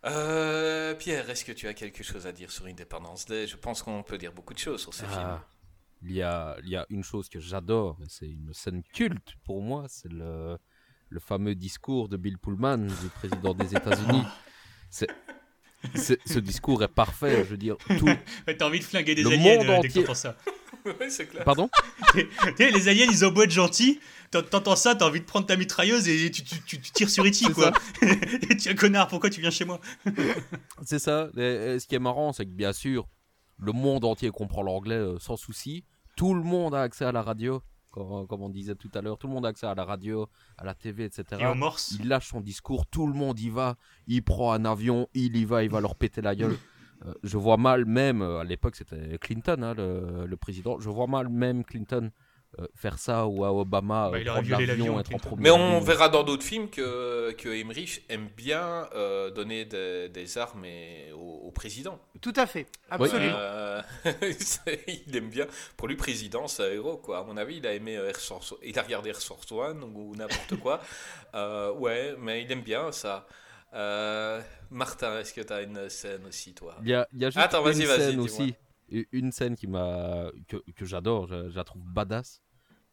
S2: Euh, Pierre, est-ce que tu as quelque chose à dire sur Independence Day? Je pense qu'on peut dire beaucoup de choses sur ce film.
S4: Il, y a, il y a une chose que j'adore, et c'est une scène culte pour moi, c'est le, le fameux discours de Bill Pullman, du président des États-Unis. C'est, c'est- ce discours est parfait, je veux dire, tout.
S5: Ouais, T'as envie de flinguer des
S4: Le
S5: aliens
S4: monde
S5: euh, dès que ça.
S2: Oui, c'est clair.
S4: Pardon?
S5: Tu sais, les aliens, ils ont beau être gentils. t'en- T'entends ça, t'as envie de prendre ta mitrailleuse et tu, tu- tu- tu tires sur E.T.
S4: C'est
S5: quoi. et tu es un connard, pourquoi tu viens chez moi?
S4: C'est ça. Et- et ce qui est marrant, c'est que bien sûr, le monde entier comprend l'anglais euh, sans souci. Tout le monde a accès à la radio, comme, comme on disait tout à l'heure. Tout le monde a accès à la radio, à la TV, etc.
S5: Et morse.
S4: Il lâche son discours, tout le monde y va. Il prend un avion, il y va, il va leur péter la gueule. Euh, je vois mal même, euh, à l'époque c'était Clinton, hein, le, le président, je vois mal même Clinton euh, faire ça ou à Obama
S5: Bah,
S4: euh,
S5: il aurait
S4: prendre l'avion, être en premier
S2: Mais on
S4: avion.
S2: verra dans d'autres films que, que Emmerich aime bien euh, donner des, des armes et- au, au président.
S3: Tout à fait, absolument.
S2: Euh, il aime bien. Pour lui, président, c'est un héros, quoi. À mon avis, il a aimé euh, Air Force- Il a regardé Air Force One ou n'importe quoi. Euh, ouais, mais il aime bien ça. Euh, Martin, est-ce que tu as une scène aussi, toi?
S4: Il y a, y a juste
S2: Attends,
S4: une
S2: vas-y, vas-y,
S4: scène aussi, une scène qui m'a que, que j'adore, je, je la trouve badass.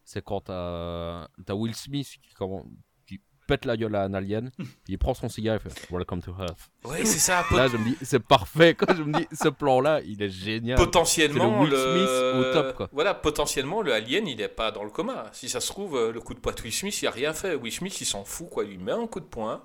S4: C'est quand t'as as Will Smith qui, comment- qui pète la gueule à un alien, il prend son cigare et fait Welcome to Earth.
S2: Ouais, c'est ça. pot-
S4: Là, je me dis, c'est parfait. Quand je me dis, ce plan-là, il est génial.
S2: potentiellement
S4: le Will Smith au top, quoi.
S2: Voilà, potentiellement le alien il est pas dans le coma. Si ça se trouve euh, le coup de poing de Will Smith il a rien fait. Will Smith il s'en fout quoi, il lui met un coup de poing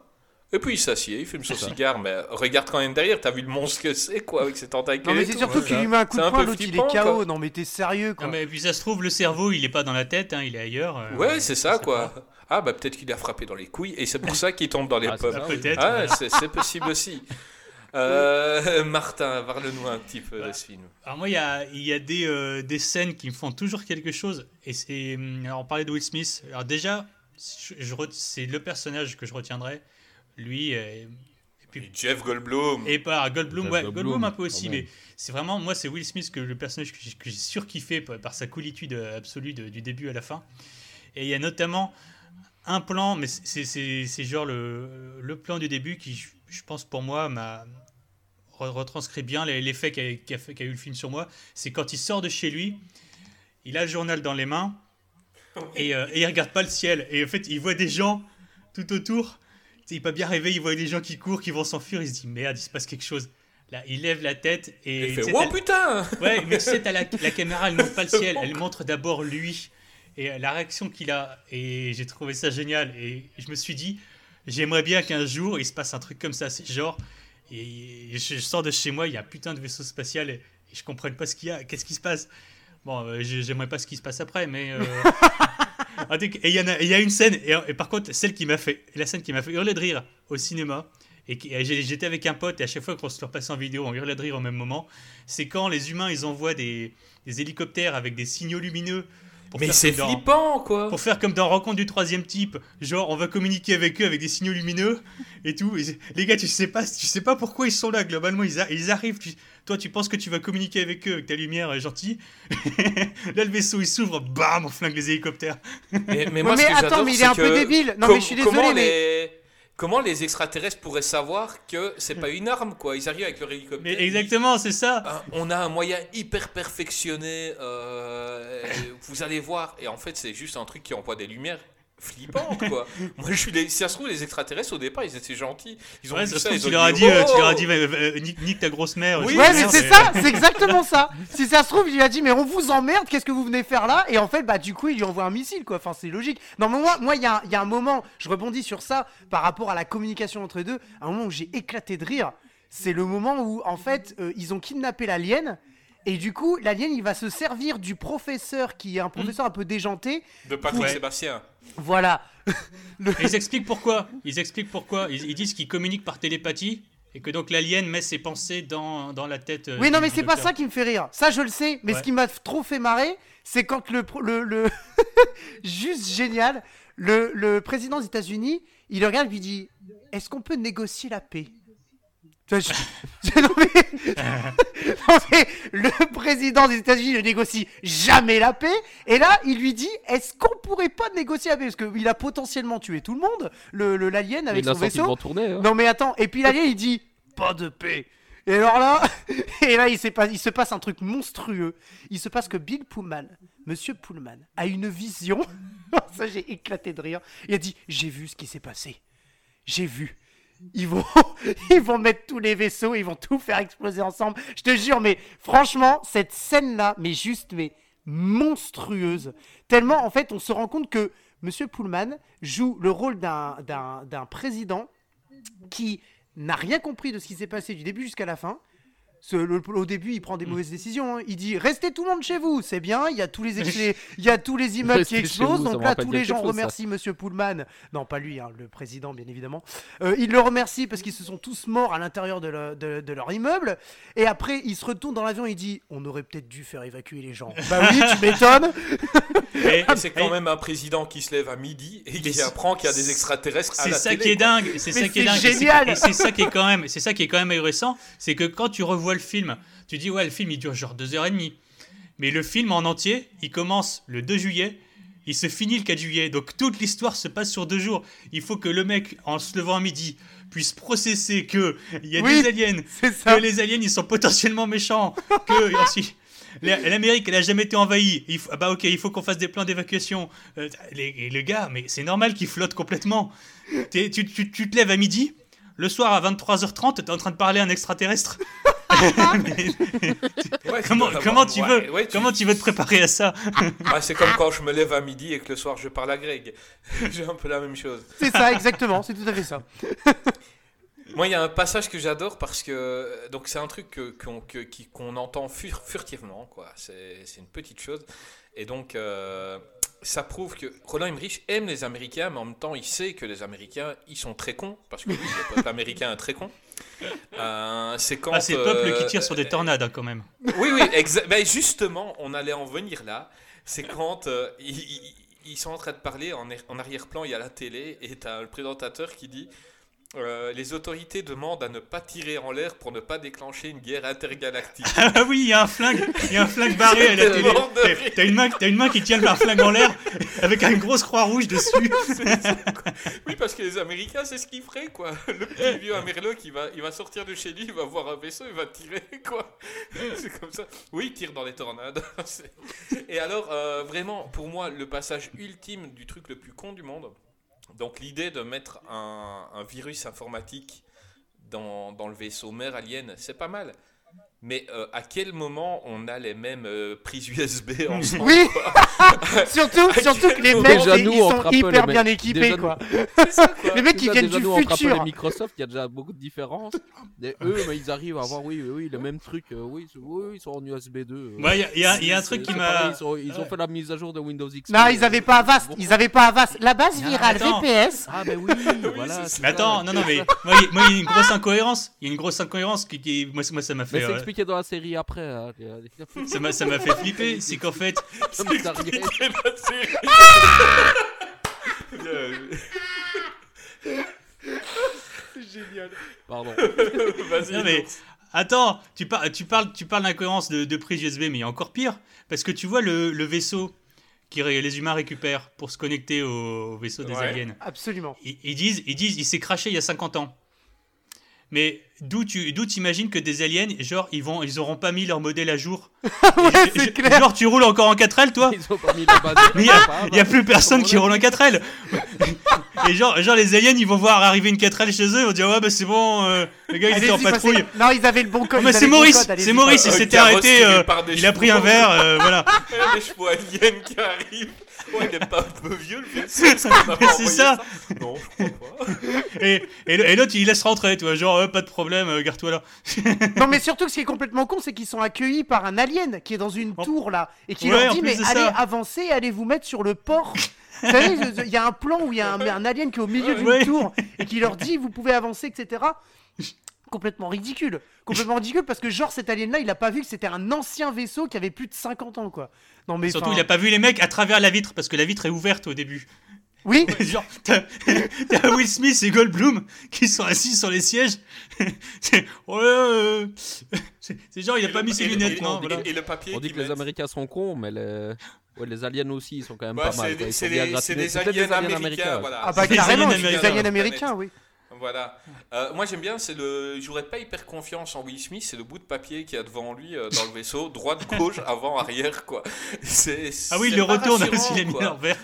S2: et puis il s'assied, il fume son cigare. Mais regarde quand même derrière, t'as vu le monstre que c'est quoi avec ses tentacules.
S3: Non mais c'est
S2: tout.
S3: surtout qu'il lui met un coup
S2: C'est
S3: de
S2: un
S3: poing,
S2: peu
S3: l'autre il est KO.
S2: quoi.
S3: Non mais t'es sérieux quoi.
S5: Non, mais puis ça se trouve, le cerveau, il est pas dans la tête, hein, il est ailleurs. euh,
S2: Ouais, c'est ça quoi.
S5: pas.
S2: Ah bah peut-être qu'il a frappé dans les couilles et c'est pour ça qu'il tombe dans les
S4: Ah, c'est
S2: pommes.
S4: ça,
S5: Ah. Peut-être.
S2: Ah, c'est c'est possible aussi. Euh, Martin, parle-nous un petit peu de ce film.
S5: Alors moi, il y a, il y a des, euh, des scènes qui me font toujours quelque chose. Et c'est, hum, alors on parlait de Will Smith. Alors déjà, je, je ret- c'est le personnage que je retiendrai. Lui, euh, et, puis
S2: Et Jeff Goldblum.
S5: et par Goldblum,
S4: Jeff
S5: ouais,
S4: Goldblum,
S5: Goldblum un peu aussi,
S4: quand
S5: mais c'est vraiment moi, c'est Will Smith que le personnage que j'ai, surkiffé par, par sa coolitude euh, absolue de- du début à la fin. Et il y a notamment un plan, mais c'est, genre le, le plan du début qui, je, je pense pour moi, m'a re- retranscrit bien les- l'effet qu'a eu le film sur moi. C'est quand il sort de chez lui, il a le journal dans les mains et, euh, et il regarde pas le ciel. Et en fait, il voit des gens tout autour. Il peut bien rêver, il voit des gens qui courent, qui vont s'enfuir. Il se dit merde, il se passe quelque chose. Là, il lève la tête et.
S2: Il fait Oh putain
S5: Ouais, mais tu sais, la, la caméra, elle montre pas le ciel, elle montre d'abord lui. Et la réaction qu'il a, et j'ai trouvé ça génial. Et je me suis dit, j'aimerais bien qu'un jour il se passe un truc comme ça. C'est genre, et je, je sors de chez moi, il y a un putain de vaisseau spatial et, et je comprends pas ce qu'il y a. Qu'est-ce qui se passe Bon, euh, j'ai- j'aimerais pas ce qui se passe après, mais. euh, Et il y, a- une scène, et, par contre, celle qui m'a fait, la scène qui m'a fait hurler de rire au cinéma, et j'étais avec un pote, et à chaque fois qu'on se le repassait en vidéo, on hurlait de rire au même moment, c'est quand les humains ils envoient des hélicoptères avec des signaux lumineux. Pour
S2: Mais
S5: faire
S2: c'est
S5: comme dans-
S2: flippant, quoi
S5: Pour faire comme dans Rencontre du troisième type, genre on va communiquer avec eux avec des signaux lumineux et tout. Et les gars, tu sais pas, tu sais pas pourquoi ils sont là. Globalement, ils, a- ils arrivent. tu- toi, tu penses que tu vas communiquer avec eux avec ta lumière euh, gentille. là, le vaisseau il s'ouvre, bam, on flingue les hélicoptères.
S2: Mais, mais
S3: Ouais, mais attends, mais il est un peu débile. Non, mais je suis désolé, mais-.
S2: Comment les extraterrestres pourraient savoir que c'est pas une arme, quoi? Ils arrivent avec leur hélicoptère.
S5: Mais exactement, c'est ça.
S2: Ah, on a un moyen hyper perfectionné, euh, vous allez voir. Et en fait, c'est juste un truc qui envoie des lumières flippantes, quoi. Moi, je suis les... si ça se trouve, les extraterrestres, au départ, ils étaient gentils. Ils ont
S5: Ouais,
S2: vu
S5: ça se
S2: ça,
S5: trouve,
S2: ils
S5: tu
S2: ont
S5: leur as
S2: dit,
S5: euh, tu
S2: Oh
S5: leur as dit, euh, nique, nique ta grosse mère.
S2: Oui,
S3: Ouais, mais c'est ça, c'est exactement ça. Si ça se trouve, il lui a dit, mais on vous emmerde, qu'est-ce que vous venez faire là? Et en fait, bah, du coup, il lui envoie un missile, quoi. Enfin, c'est logique. Non, mais moi, moi, il y, a un- il y a un moment, je rebondis sur ça par rapport à la communication entre les deux. Un moment où j'ai éclaté de rire, c'est le moment où, en fait, euh, ils ont kidnappé l'alien. Et du coup, l'alien, il va se servir du professeur qui est un professeur un peu déjanté.
S2: De Patrick
S5: Ouais.
S2: Sébastien.
S3: Voilà.
S5: Et Ils expliquent pourquoi. Ils expliquent pourquoi. Ils, ils disent qu'ils communiquent par télépathie et que donc l'alien met ses pensées dans, dans la tête. euh,
S3: Oui, non, mais c'est pas ça qui me fait rire. Ça, je le sais. Mais
S5: Ouais.
S3: ce qui m'a trop fait marrer, c'est quand le. le, le- Juste génial. Le, le président des États-Unis, il le regarde et lui dit Est-ce qu'on peut négocier la paix? Je- je- non, mais- non, mais le président des États-Unis ne négocie jamais la paix. Et là, il lui dit Est-ce qu'on pourrait pas négocier la paix? Parce qu'il a potentiellement tué tout le monde, le l'alien avec son vaisseau.
S4: tourner. hein.
S3: Non mais attends, et puis l'alien il dit pas de paix. Et alors là, et là il, pas- il se passe un truc monstrueux. Il se passe que Bill Pullman, Monsieur Pullman, a une vision. Ça j'ai éclaté de rire. Il a dit j'ai vu ce qui s'est passé. J'ai vu. Ils vont, ils vont mettre tous les vaisseaux, ils vont tout faire exploser ensemble. Je te jure, mais franchement, cette scène-là, mais juste, mais monstrueuse. Tellement, en fait, on se rend compte que Monsieur Pullman joue le rôle d'un- président qui n'a rien compris de ce qui s'est passé du début jusqu'à la fin. Ce- le- au début, il prend des mauvaises décisions. hein. Il dit restez tout le monde chez vous, c'est bien. Il y a tous les, les- il y a tous les immeubles qui
S4: vous,
S3: explosent. Donc là, tous les gens
S4: chose, ça.
S3: remercient Monsieur Pullman. Non, pas lui, hein, le président, bien évidemment. Euh, il le remercie parce qu'ils se sont tous morts à l'intérieur de, le- de- de leur immeuble. Et après, il se retourne dans l'avion et il dit on aurait peut-être dû faire évacuer les gens. bah oui, tu m'étonnes.
S5: Et-
S2: c'est quand même un président qui se lève à midi et qui apprend qu'il y a des extraterrestres à
S5: C'est ça
S2: télé,
S5: qui est dingue, c'est ça qui est dingue.
S3: génial.
S5: Et c'est ça qui est quand même, c'est ça qui est quand même ahurissant, c'est que quand tu revois le film, tu dis ouais le film il dure genre deux heures et demie, mais le film en entier, il commence le 2 juillet, il se finit le 4 juillet, donc toute l'histoire se passe sur deux jours. Il faut que le mec en se levant à midi puisse processer que il y a
S3: Oui,
S5: des aliens, que les aliens ils sont potentiellement méchants, que ensuite, L'Amérique, elle a jamais été envahie. Il faut- ah bah ok, il faut qu'on fasse des plans d'évacuation. Euh, les, et le gars, mais c'est normal qu'il flotte complètement. Tu, tu- tu te lèves à midi, le soir à 23h30, t'es en train de parler à un extraterrestre. Mais
S2: Ouais, tu
S5: comment, tu
S2: ouais,
S5: veux,
S2: ouais, tu-
S5: comment tu veux te préparer à ça?
S2: C'est comme quand je me lève à midi et que le soir je parle à Greg. J'ai un peu la même chose.
S3: C'est ça, exactement. C'est tout à fait ça.
S2: Moi, il y a un passage que j'adore parce que donc c'est un truc que- qu'on que- qui- qu'on entend fur- furtivement, quoi. C'est c'est une petite chose. Et donc, euh, ça prouve que Roland Emmerich aime les Américains, mais en même temps, il sait que les Américains, ils sont très cons, parce que lui, le peuple américain est très con. Euh, c'est quand.
S5: Ah, c'est le peuple
S2: euh,
S5: qui tire sur des tornades hein, quand même.
S2: Oui, oui, ben, justement, on allait en venir là. C'est quand euh, ils, sont en train de parler, en, er- en arrière-plan, il y a la télé, et tu as le présentateur qui dit euh, Les autorités demandent à ne pas tirer en l'air pour ne pas déclencher une guerre intergalactique.
S5: Ah oui, il y a un flingue, il y a un flingue barré à la télé. T'as- une main, t'as une main qui tient un flingue en l'air avec une grosse croix rouge dessus.
S2: Ça, oui, parce que les Américains, c'est ce qu'ils feraient, quoi. Le petit vieux Amerlo qui va, il va sortir de chez lui, il va voir un vaisseau, il va tirer, quoi. C'est comme ça. Oui, il tire dans les tornades. Et alors, euh, vraiment, pour moi, le passage ultime du truc le plus con du monde, donc l'idée de mettre un, virus informatique dans, dans le vaisseau mère alien, c'est pas mal. Mais euh, à quel moment on a les mêmes euh, prises USB ensemble
S3: Oui Surtout, surtout que les mecs,
S4: Déjà,
S3: ils
S4: nous,
S3: sont hyper
S4: les
S3: bien équipés,
S4: déjà,
S3: quoi.
S2: C'est ça, quoi.
S3: Les mecs,
S4: Déjà,
S3: viennent
S4: déjà,
S3: du
S4: nous,
S3: futur.
S4: et Microsoft, il y a déjà beaucoup de différences. Et eux, ils arrivent à avoir, oui, oui, oui, le même truc. euh, oui, oui, ils sont en USB 2. euh.
S5: Ouais, il y a- y, y un truc qui m'a.
S4: Ils, ont, ils ont
S5: Ouais.
S4: fait la mise à jour de Windows XP.
S3: Non, ils avaient pas Avast, ils avaient pas Avast. La base
S5: Ah,
S3: virale. VPS.
S4: Ah, ben oui, voilà.
S5: Mais attends, non, non, mais moi, il y a une grosse incohérence. Il y a une grosse incohérence qui, qui- moi, ça m'a fait. Euh,
S4: expliqué dans la série après. hein.
S5: ça m'a ça m'a fait flipper. C'est qu'en fait,
S2: la série.
S4: Pardon.
S5: Non, mais-. Attends, tu, par- tu parles, tu parles d'incohérence de, de prise USB, mais il y a encore pire. Parce que tu vois le, le vaisseau que les humains récupèrent pour se connecter au, au vaisseau des
S2: Ouais.
S5: aliens.
S3: Absolument.
S5: Ils, ils disent, ils disent, il s'est craché il y a 50 ans. Mais d'où tu d'où t'imagines que des aliens, genre, ils vont, ils auront pas mis leur modèle à jour.
S3: Ouais,
S5: je-
S3: clair.
S5: Genre, tu roules encore en 4L, toi
S4: Ils ont pas mis la base.
S5: Mais il y a, y a plus personne qui roule en 4L. Et genre, genre, les aliens, ils vont voir arriver une 4L chez eux, ils vont dire, ouais, bah c'est bon, euh, le gars, il était en patrouille.
S3: Non, ils avaient le bon code.
S5: Non, mais c'est Maurice, c'est Maurice, il
S2: Euh,
S5: s'était
S2: carrosse
S5: arrêté, euh, il a pris un verre, euh, voilà.
S2: des chevaux aliens qui arrivent. Ouais, il est pas un peu vieux le pas
S5: C'est
S2: envoyé
S5: ça?
S2: Non, je crois pas.
S5: Et, et, et l'autre, il laisse rentrer, tu vois, genre, euh, pas de problème, euh, garde-toi là.
S3: Non, mais surtout, ce qui est complètement con, c'est qu'ils sont accueillis par un alien qui est dans une
S5: Oh.
S3: tour là et qui
S5: Ouais,
S3: leur dit Mais allez,
S5: ça.
S3: avancez, allez vous mettre sur le port. Vous savez, il y a un plan où il y a un, un alien qui est au milieu d'une
S5: Ouais.
S3: tour et qui leur dit Vous pouvez avancer, etc. Complètement ridicule. Complètement ridicule parce que, genre, cet alien là, il a pas vu que c'était un ancien vaisseau qui avait plus de 50 ans, quoi. Non, mais
S5: Surtout, il a pas vu les mecs à travers la vitre, parce que la vitre est ouverte au début.
S3: Oui,
S5: genre, t'as Will Smith et Goldblum qui sont assis sur les sièges. C'est euh, c'est genre, il a
S2: Et
S5: pas
S2: le-
S5: mis ses lunettes,
S2: et-
S5: non voilà.
S2: Et le papier
S4: On dit que les. Américains sont cons, mais les, ouais, les aliens aussi, ils sont quand même
S2: Ouais,
S4: pas
S2: c'est
S4: mal.
S2: c'est des, aliens américains, voilà.
S3: ah bah carrément, des
S5: américains.
S3: aliens américains, oui.
S2: Voilà. Euh, moi j'aime bien, c'est le. J'aurais pas hyper confiance en Will Smith, c'est le bout de papier qu'il y a devant lui euh, dans le vaisseau, droite, gauche, avant, arrière, quoi. C'est.
S5: Ah oui, il le retourne
S2: rassurant,
S5: aussi, il a mis.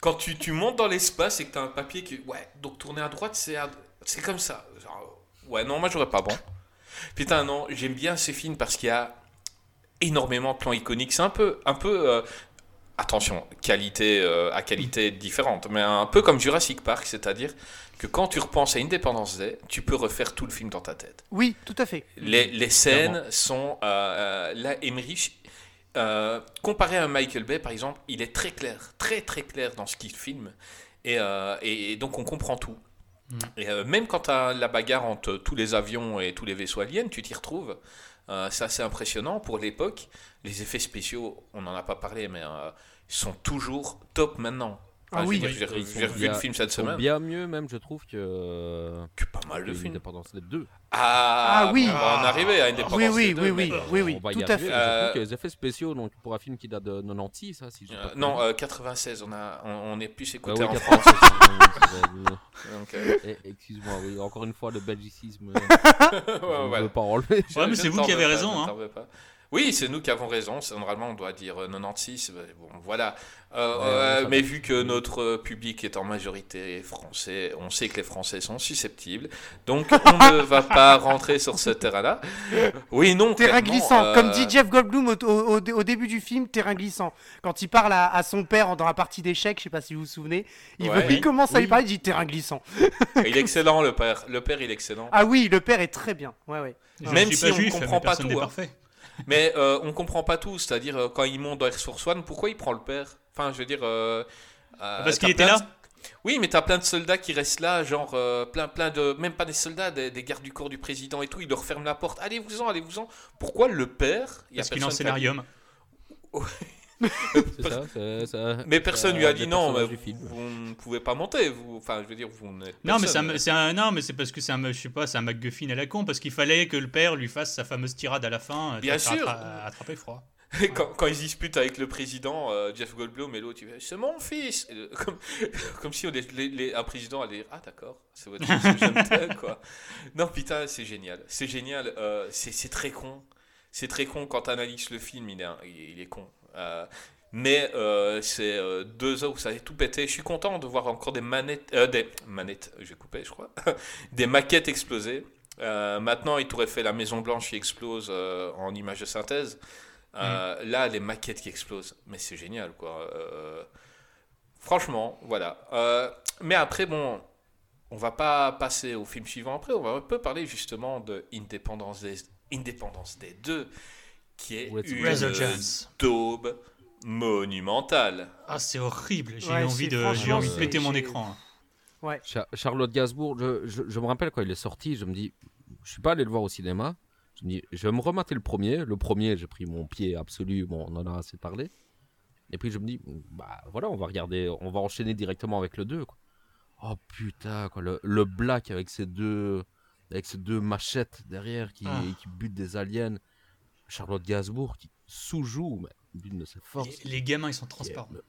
S2: Quand tu, tu montes dans l'espace et que t'as un papier qui. Ouais, donc tourner à droite, c'est à- c'est comme ça. Genre, ouais, non, moi j'aurais pas bon. Putain, non, j'aime bien ces films parce qu'il y a énormément de plans iconiques. C'est un peu. Un peu euh, attention, qualité à qualité différente, mais un peu comme Jurassic Park, c'est-à-dire que quand tu repenses à Independence Day, tu peux refaire tout le film dans ta tête.
S3: Oui, tout à fait.
S2: Les, les scènes sont. Euh, euh, là, Emmerich, euh, comparé à Michael Bay, par exemple, il est très clair, très très clair dans ce qu'il filme. Et, euh, et- et donc, on comprend tout.
S5: Mm.
S2: Et euh, même quand tu as la bagarre entre tous les avions et tous les vaisseaux aliens, tu t'y retrouves. Euh, c'est assez impressionnant pour l'époque. Les effets spéciaux, on n'en a pas parlé, mais euh, sont toujours top maintenant.
S3: Ah
S2: Enfin, je
S3: oui.
S2: J'ai j'ai revu
S4: bien-
S2: le film cette semaine.
S4: bien mieux, même, je trouve, que.
S2: Que pas mal de films.
S4: Independence Day 2.
S2: Ah,
S3: Ah oui.
S2: On va en arriver à Independence
S3: Oui, oui,
S2: Day 2,
S3: oui, oui, oui, oui,
S4: on va y
S3: tout à
S4: arriver,
S3: fait.
S2: Euh,
S4: que les effets spéciaux, donc pour un film qui date de 96, ça, si je dis
S2: Euh, non, euh, 96, on, a, on, on est plus écouté
S4: ouais,
S2: en
S4: 96,
S2: France.
S4: euh, eh, Excuse-moi, oui, encore une fois, le belgicisme. euh,
S2: ouais,
S4: je ne
S2: voilà.
S4: veux pas enlever.
S5: Ouais, mais c'est vous qui avez raison, hein.
S2: Oui, c'est nous qui avons raison. C'est normalement on doit dire euh, 96. bah, Bon, voilà. Euh,
S4: Ouais,
S2: euh, mais vu que notre euh, public est en majorité français, on sait que les Français sont susceptibles. Donc on ne va pas rentrer sur ce terrain-là. Oui, non.
S3: Terrain glissant,
S2: euh,
S3: comme dit Jeff Goldblum au, au- au- au début du film, terrain glissant. Quand il parle à, à son père dans la partie d'échecs, je sais pas si vous vous souvenez, il,
S2: Ouais.
S3: veut- il commence à lui parler, il dit terrain glissant.
S2: Il est excellent, le père. Le père, il est excellent.
S3: Ah oui, le père est très bien. Ouais, ouais.
S2: Même si on
S5: juif,
S2: comprend pas tout, hein.
S5: parfait.
S2: Mais euh, on comprend pas tout, c'est-à-dire euh, quand il monte dans Air Force One, pourquoi il prend le père? Enfin, je veux dire. euh, euh,
S5: Parce qu'il était là?
S2: De- Oui, mais t'as plein de soldats qui restent là, genre euh, plein, plein de, même pas des soldats, des, des gardes du corps du président et tout. Ils leur ferment la porte. Allez-vous-en, allez-vous-en. Pourquoi le père y a
S5: Parce qu'il est en
S2: personne qui
S4: ça, ça.
S2: Mais personne
S4: ça
S2: lui a dit non, vous, ne pouvez pas monter. Vous, enfin, je veux dire, vous n'êtes
S5: Non, mais c'est
S2: personne.
S5: un, c'est un- non, mais c'est parce que c'est un, je sais pas, c'est un MacGuffin à la con, parce qu'il fallait que le père lui fasse sa fameuse tirade à la fin. euh,
S2: Bien sûr.
S5: attra- attraper froid.
S2: Et quand, quand ils disputent avec le président, euh, Jeff Goldblum et l'autre, il c'est mon fils. Et, euh, Comme, comme si on est- les- les- un président allait dire ah d'accord, c'est votre fils, j'aime quoi. Non putain, c'est génial, c'est génial. euh, c'est très con, c'est très con quand tu analyses le film, est, il est con. Euh, mais euh, c'est euh, deux heures où ça a tout pété. Je suis content de voir encore des manettes, des manettes, j'ai coupé, je crois, des maquettes explosées. Euh, maintenant, il t'aurait fait la Maison Blanche qui explose en image de synthèse. Euh, Là, les maquettes qui explosent. Mais c'est génial, quoi. Franchement, voilà. Mais après, bon, on va pas passer au film suivant après. On va un peu parler justement de Independence Day, Independence Day 2, qui est une daube monumentale.
S5: Ah, c'est horrible. J'ai
S3: Ouais,
S5: envie, de, j'ai envie de péter mon écran.
S3: Ouais.
S4: Cha- Charlotte Gainsbourg, je, je- je me rappelle quand il est sorti, je me dis, je suis pas allé le voir au cinéma. Je me dis, je vais me remater le premier. Le premier, j'ai pris mon pied absolu. Bon, on en a assez parlé. Et puis je me dis, bah voilà, on va regarder, on va enchaîner directement avec le 2. Quoi. Oh putain, quoi, le, le black avec ses deux, avec ses deux machettes derrière qui,
S5: Ah.
S4: qui butent des aliens. Charlotte Gainsbourg qui sous-joue, mais d'une de ses forces.
S5: Les, les gamins, ils sont transparents.
S4: est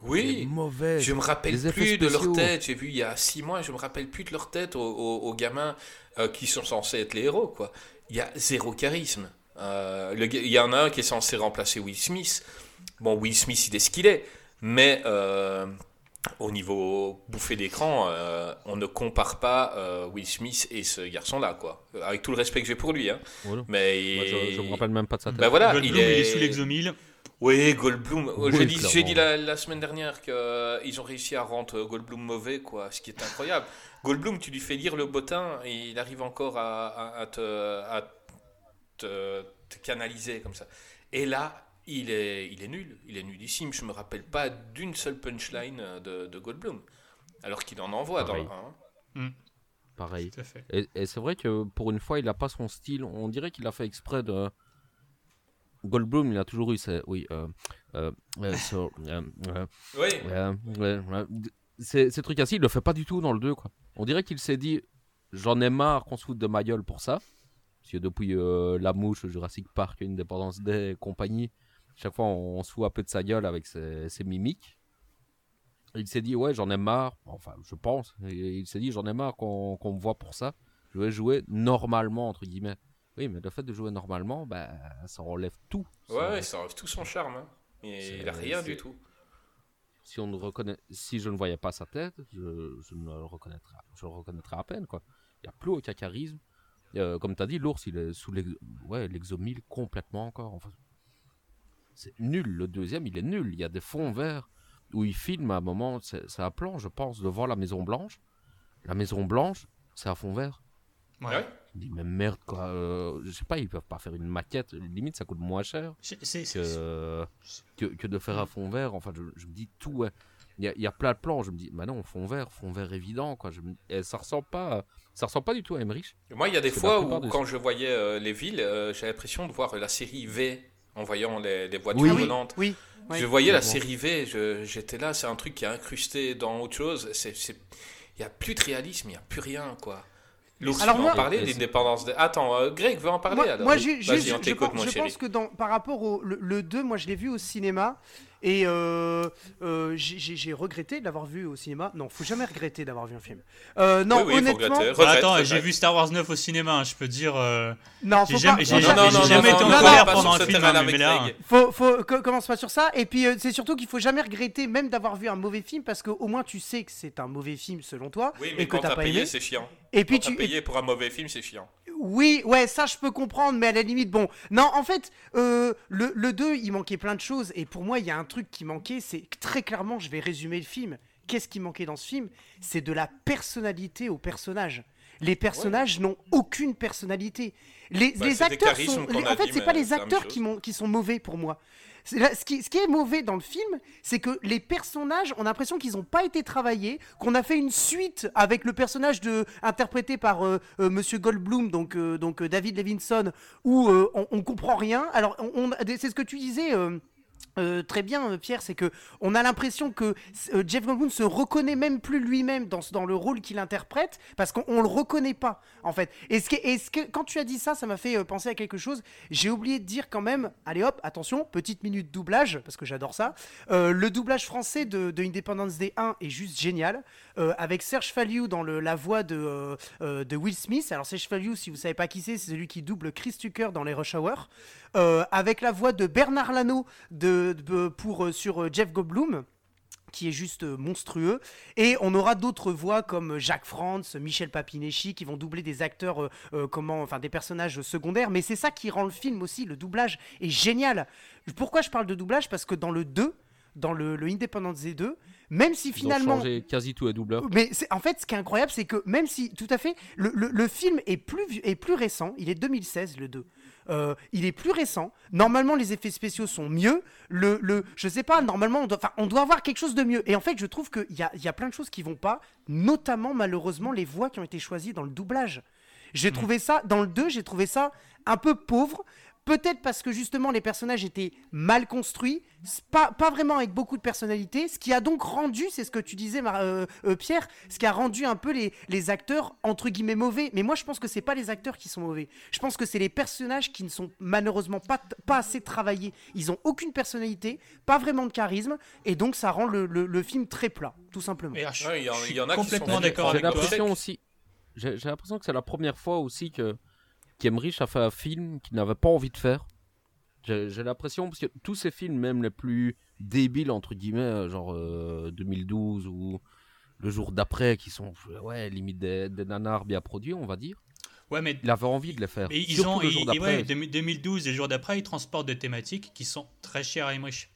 S2: Oui,
S4: mauvais.
S2: Je me rappelle
S4: Les
S2: plus de leur tête. J'ai vu il y a six mois, je me rappelle plus de leur tête aux, aux- aux gamins euh, qui sont censés être les héros. Quoi. Il y a zéro charisme. Euh, le il y en a un qui est censé remplacer Will Smith. Bon, Will Smith, il est ce qu'il est. Mais euh, au niveau bouffé d'écran, euh, on ne compare pas euh, Will Smith et ce garçon-là. quoi. Avec tout le respect que j'ai pour lui. Hein.
S4: Voilà.
S2: Mais
S4: Moi, je, je me rappelle même pas de sa tête.
S2: Ben voilà,
S5: Goldblum,
S2: il est,
S5: sous l'exomile.
S2: oui, Goldblum.
S4: Oui,
S2: J'ai dit,
S4: clairement.
S2: j'ai dit la, la semaine dernière qu'ils ont réussi à rendre Goldblum mauvais, quoi, ce qui est incroyable. Goldblum, tu lui fais lire le bottin et il arrive encore à, à- à te, à te- te canaliser comme ça. Et là, il est, il est nul. Il est nullissime. Je me rappelle pas d'une seule punchline de, de Goldblum. Alors qu'il en envoie dans
S4: Pareil.
S2: le 1.
S4: Pareil.
S5: Tout à fait.
S4: Et, et c'est vrai que pour une fois, il n'a pas son style. On dirait qu'il a fait exprès de. Goldblum, il a toujours eu ses. Oui. Euh, euh, euh, so- euh, euh, euh. Ces, trucs ainsi, il le fait pas du tout dans le 2. Quoi. On dirait qu'il s'est dit J'en ai marre qu'on se foute de ma gueule pour ça. Parce que depuis euh, La Mouche, Jurassic Park, Independence Day et compagnie, chaque fois on, on se fout un peu de sa gueule avec ses, ses mimiques. Il s'est dit Ouais, j'en ai marre. Enfin, je pense. Et il s'est dit J'en ai marre qu'on me voit pour ça. Je vais jouer normalement, entre guillemets. Oui, mais le fait de jouer normalement, bah, ça enlève tout.
S2: Ouais,
S4: Ça-
S2: ouais, ça enlève tout son charme. hein. Et il a rien du tout.
S4: si on ne reconnaît, si je ne voyais pas sa tête, je, je ne le reconnaîtrais, je le reconnaîtrais à peine quoi. Il n'y a plus aucun charisme. Euh, comme tu as dit, l'ours, il est sous ouais, l'exomile complètement encore. Enfin, c'est nul. Le deuxième, il est nul. Il y a des fonds verts où il filme à un moment, c'est un plan, je pense, devant la Maison Blanche. La Maison Blanche, c'est un fond vert.
S5: Ouais.
S2: Ouais.
S4: Je me dis, mais merde, quoi. euh, je sais pas, ils peuvent pas faire une maquette. Limite, ça coûte moins cher que, que, que de faire un fond vert. Enfin, je, je me dis tout. Il y, a, il y a plein de plans. Je me dis, bah non, fond vert, fond vert évident. Quoi. Je me- et ça ressemble pas, ça ressemble pas du tout à Emmerich.
S2: Moi, il y a des fois où, quand je voyais euh, les villes, euh, j'ai l'impression de voir la série V en voyant les, les voitures
S4: Oui.
S3: Ah oui,
S2: volantes.
S3: oui. oui.
S2: Je voyais la série V, j'étais là, c'est un truc qui est incrusté dans autre chose. Il n'y a plus de réalisme, il n'y a plus rien, quoi. L'ours,
S3: Alors
S2: tu veux
S3: moi-
S2: en parler, l'indépendance de... Attends, euh, Greg veut en parler
S3: Moi,
S2: alors
S3: je, pense, je que dans, par rapport au le, le 2, moi je l'ai vu au cinéma et euh, euh, j'ai- regretté de l'avoir vu au cinéma. Non, faut jamais regretter d'avoir vu un film. Euh, non,
S2: Oui, oui, faut
S3: honnêtement,
S2: regretter.
S5: Bah,
S2: Regrette,
S5: attends,
S2: regrette.
S5: j'ai vu Star Wars 9 au cinéma, hein, je peux dire. euh,
S3: non,
S5: J'ai
S3: faut
S5: jamais,
S3: pas-
S5: j'ai
S2: Non,
S5: jamais, jamais été en colère pendant
S2: sur
S5: un film, hein, mais là.
S2: Greg.
S3: Faut, faut, co- commence pas sur ça. Et puis, euh, c'est surtout qu'il faut jamais regretter, même d'avoir vu un mauvais film, parce qu'au moins tu sais que c'est un mauvais film selon toi
S2: Oui, mais
S3: et que
S2: quand
S3: t'as
S2: payé, c'est chiant.
S3: Et puis tu,
S2: payé pour un mauvais film, c'est chiant.
S3: Oui, ouais, ça je peux comprendre, mais à la limite, bon. Non, en fait, euh, le, le 2, il manquait plein de choses, et pour moi, il y a un truc qui manquait, c'est très clairement, je vais résumer le film. Qu'est-ce qui manquait dans ce film? C'est de la personnalité aux personnages. Les personnages n'ont aucune personnalité. Les,
S2: Bah,
S3: les acteurs sont. les- en fait, c'est pas les acteurs qui sont mauvais pour moi. Ce, qui, est mauvais dans le film, c'est que les personnages, on a l'impression qu'ils n'ont pas été travaillés, qu'on a fait une suite avec le personnage de, interprété par euh, euh, Monsieur Goldblum, donc, euh, euh, David Levinson, où euh, on, on comprend rien. Alors, c'est ce que tu disais. Euh, très bien, euh, Pierre, c'est que on a l'impression que euh, Jeff Goldblum se reconnaît même plus lui-même dans, le rôle qu'il interprète parce qu'on on le reconnaît pas en fait. Et quand tu as dit ça, ça m'a fait euh, penser à quelque chose. J'ai oublié de dire quand même. Allez hop, attention, petite minute doublage parce que j'adore ça. Le doublage français de, de Independence Day 1 est juste génial avec Serge Faliou dans la voix de, Will Smith. Alors Serge Faliou, si vous savez pas qui c'est, c'est celui qui double Chris Tucker dans les Rush Hour. Euh, avec la voix de Bernard Lano de, de- pour, euh, sur euh, Jeff Goldblum. qui est juste monstrueux. Et on aura d'autres voix comme Jacques Franz, Michel Papineschi, qui vont doubler des acteurs, euh, comment, enfin des personnages secondaires. Mais c'est ça qui rend le film aussi, le doublage est génial. Pourquoi je parle de doublage? Parce que dans le 2, dans le, le Independence 2, même si
S4: Ils ont
S3: finalement...
S4: changé quasi tous les doubleurs.
S3: Mais en fait, ce qui est incroyable, c'est que même si, tout à fait, le, le- le film est plus, est plus récent, il est 2016, le 2. Euh, il est plus récent. Normalement, les effets spéciaux sont mieux. Le, le, je sais pas, normalement, on doit, on doit avoir quelque chose de mieux. Et en fait, je trouve qu'il y a, y a plein de choses qui vont pas, notamment, malheureusement, les voix qui ont été choisies dans le doublage. J'ai trouvé ça, dans le 2, j'ai trouvé ça un peu pauvre. Peut-être parce que justement les personnages étaient mal construits, pas, pas vraiment avec beaucoup de personnalité, ce qui a donc rendu, c'est ce que tu disais Mar- euh, euh, Pierre, ce qui a rendu un peu les, les acteurs entre guillemets mauvais. Mais moi je pense que c'est pas les acteurs qui sont mauvais, je pense que c'est les personnages qui ne sont malheureusement pas, pas assez travaillés. Ils ont aucune personnalité, pas vraiment de charisme, et donc ça rend le, le- le film très plat, tout simplement.
S2: Ouais, il y en- y a qui sont
S5: complètement d'accord
S4: J'ai
S5: avec toi.
S4: l'impression aussi. J'ai j'ai l'impression que c'est la première fois aussi que qu'Emmerich a fait un film qu'il n'avait pas envie de faire. J'ai l'impression parce que tous ces films, même les plus débiles entre guillemets, euh, genre euh, 2012 ou le jour d'après, qui sont ouais limite des, des nanars bien produits, on va dire.
S5: Ouais, mais
S4: Il avait envie de les faire.
S5: Et ils
S4: Surtout
S5: ont,
S4: le jour
S5: et
S4: d'après.
S5: ouais, 2000 2012 et le jour d'après, ils transportent des thématiques qui sont très chères à Emmerich.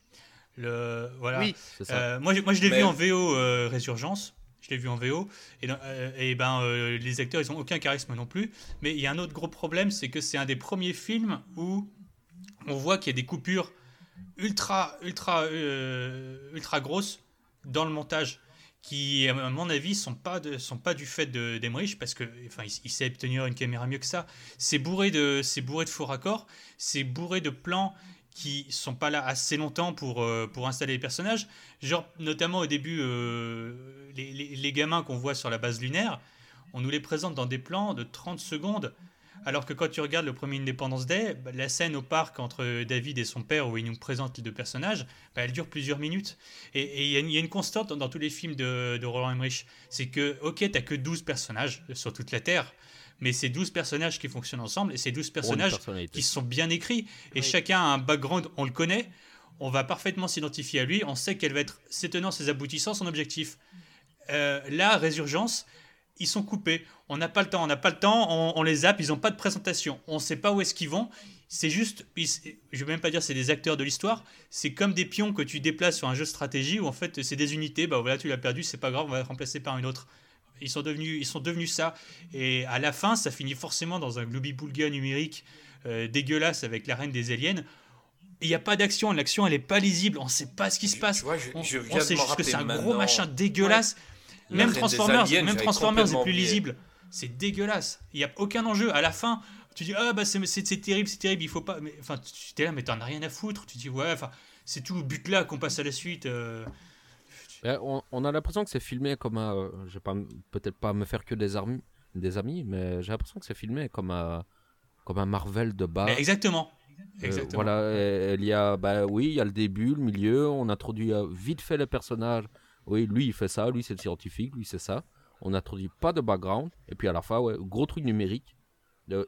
S5: Le, voilà.
S3: Oui.
S4: c'est ça.
S5: Euh, moi, moi, je l'ai
S2: Mais-
S5: vu en VO euh, Résurgence. Je l'ai vu en VO. Et, euh, ben, euh, les acteurs, ils ont aucun charisme non plus. Mais il y a un autre gros problème, c'est que c'est un des premiers films où on voit qu'il y a des coupures ultra, ultra, euh, ultra grosses dans le montage qui, à mon avis, sont pas de, sont pas du fait de- d'Emmerich parce que, enfin, il, il sait obtenir une caméra mieux que ça. C'est bourré de, c'est bourré de faux raccords, c'est bourré de plans qui sont pas là assez longtemps pour, euh, pour installer les personnages. Genre, notamment au début, euh, les, les- gamins qu'on voit sur la base lunaire, on nous les présente dans des plans de 30 secondes. Alors que quand tu regardes le premier Independence Day, bah, la scène au parc entre David et son père où il nous présente les deux personnages, bah, elle dure plusieurs minutes. Et il y, a une- constante dans, dans tous les films de, de Roland Emmerich, c'est que, ok, t'as que 12 personnages sur toute la Terre, mais c'est 12 personnages qui fonctionnent ensemble, et ces 12
S4: Pour une
S5: personnages qui sont bien écrits, et
S3: Oui.
S5: chacun a un background, on le connaît, on va parfaitement s'identifier à lui, on sait quel va être ses tenants, ses aboutissants, son objectif. Euh, là, Résurgence, ils sont coupés. On n'a pas le temps, on n'a pas le temps, on, on les zappe, ils n'ont pas de présentation. On ne sait pas où est-ce qu'ils vont. C'est juste, ils- je vais même pas dire c'est des acteurs de l'histoire, c'est comme des pions que tu déplaces sur un jeu de stratégie où en fait c'est des unités, bah voilà tu l'as perdu, c'est pas grave, on va le remplacer par une autre. Ils sont devenus, ils sont devenus ça. Et à la fin, ça finit forcément dans un gloobie-boulga numérique euh, dégueulasse avec la reine des aliens. Il n'y a pas d'action, l'action elle est pas lisible, on sait pas ce qui se passe.
S2: Tu vois, je,
S5: On,
S2: je
S5: on
S2: viens
S5: sait juste que c'est un gros machin dégueulasse.
S2: La
S5: Même Transformers,
S2: Aliens,
S5: même Transformers est plus lisible. C'est dégueulasse. Il n'y a aucun enjeu. À la fin, tu dis ah bah c'est terrible, c'est terrible, il faut pas. Enfin, tu es là, mais t'en as rien à foutre. Tu dis ouais, enfin c'est tout but là qu'on passe à la suite. euh.
S4: On, on a l'impression que c'est filmé comme un. euh, je vais pas peut-être pas me faire que des, des amis, mais j'ai l'impression que c'est filmé comme un, comme un Marvel de base.
S5: Mais exactement.
S4: Euh,
S5: Exactement.
S4: voilà, il y a, bah oui, il y a le début, le milieu, on introduit euh, vite fait les personnages. Oui, lui il fait ça, lui c'est le scientifique, lui c'est ça. On n'introduit pas de background, et puis à la fin, ouais, gros truc numérique.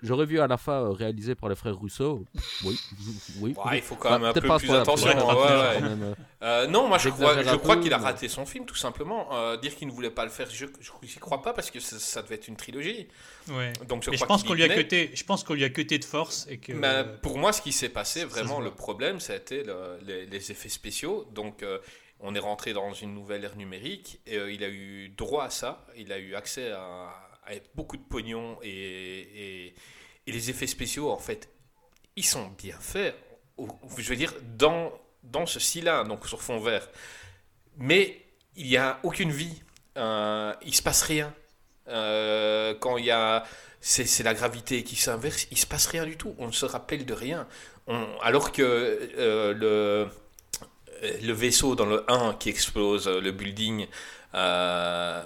S4: J'aurais vu à la fin euh, réalisé par les frères Russo. Oui, oui.
S2: Ouais, il faut quand
S4: Bah,
S2: même un peu plus attention. ouais, ouais.
S4: euh,
S2: Euh, non, moi je crois, je crois qu'il a raté son film, tout simplement. Euh, dire qu'il ne voulait pas le faire, je n'y crois pas parce que ça, ça devait être une trilogie.
S5: Ouais.
S2: Donc je
S5: pense qu'on lui a cuté. Je pense qu'on lui a cuté de force et que.
S2: Mais pour moi, ce qui s'est passé,
S5: ça
S2: vraiment, le problème, c'était le- les, les effets spéciaux. Donc, euh, on est rentré dans une nouvelle ère numérique et euh, il a eu droit à ça. Il a eu accès à, à beaucoup de pognon et, les effets spéciaux, en fait, ils sont bien faits. Je veux dire, dans, dans ce style-là, donc sur fond vert. Mais il n'y a aucune vie. Euh, il se passe rien. Euh, quand il y a c'est la gravité qui s'inverse, il se passe rien du tout, on ne se rappelle de rien. Alors que euh, le, vaisseau dans le 1 qui explose le building, euh,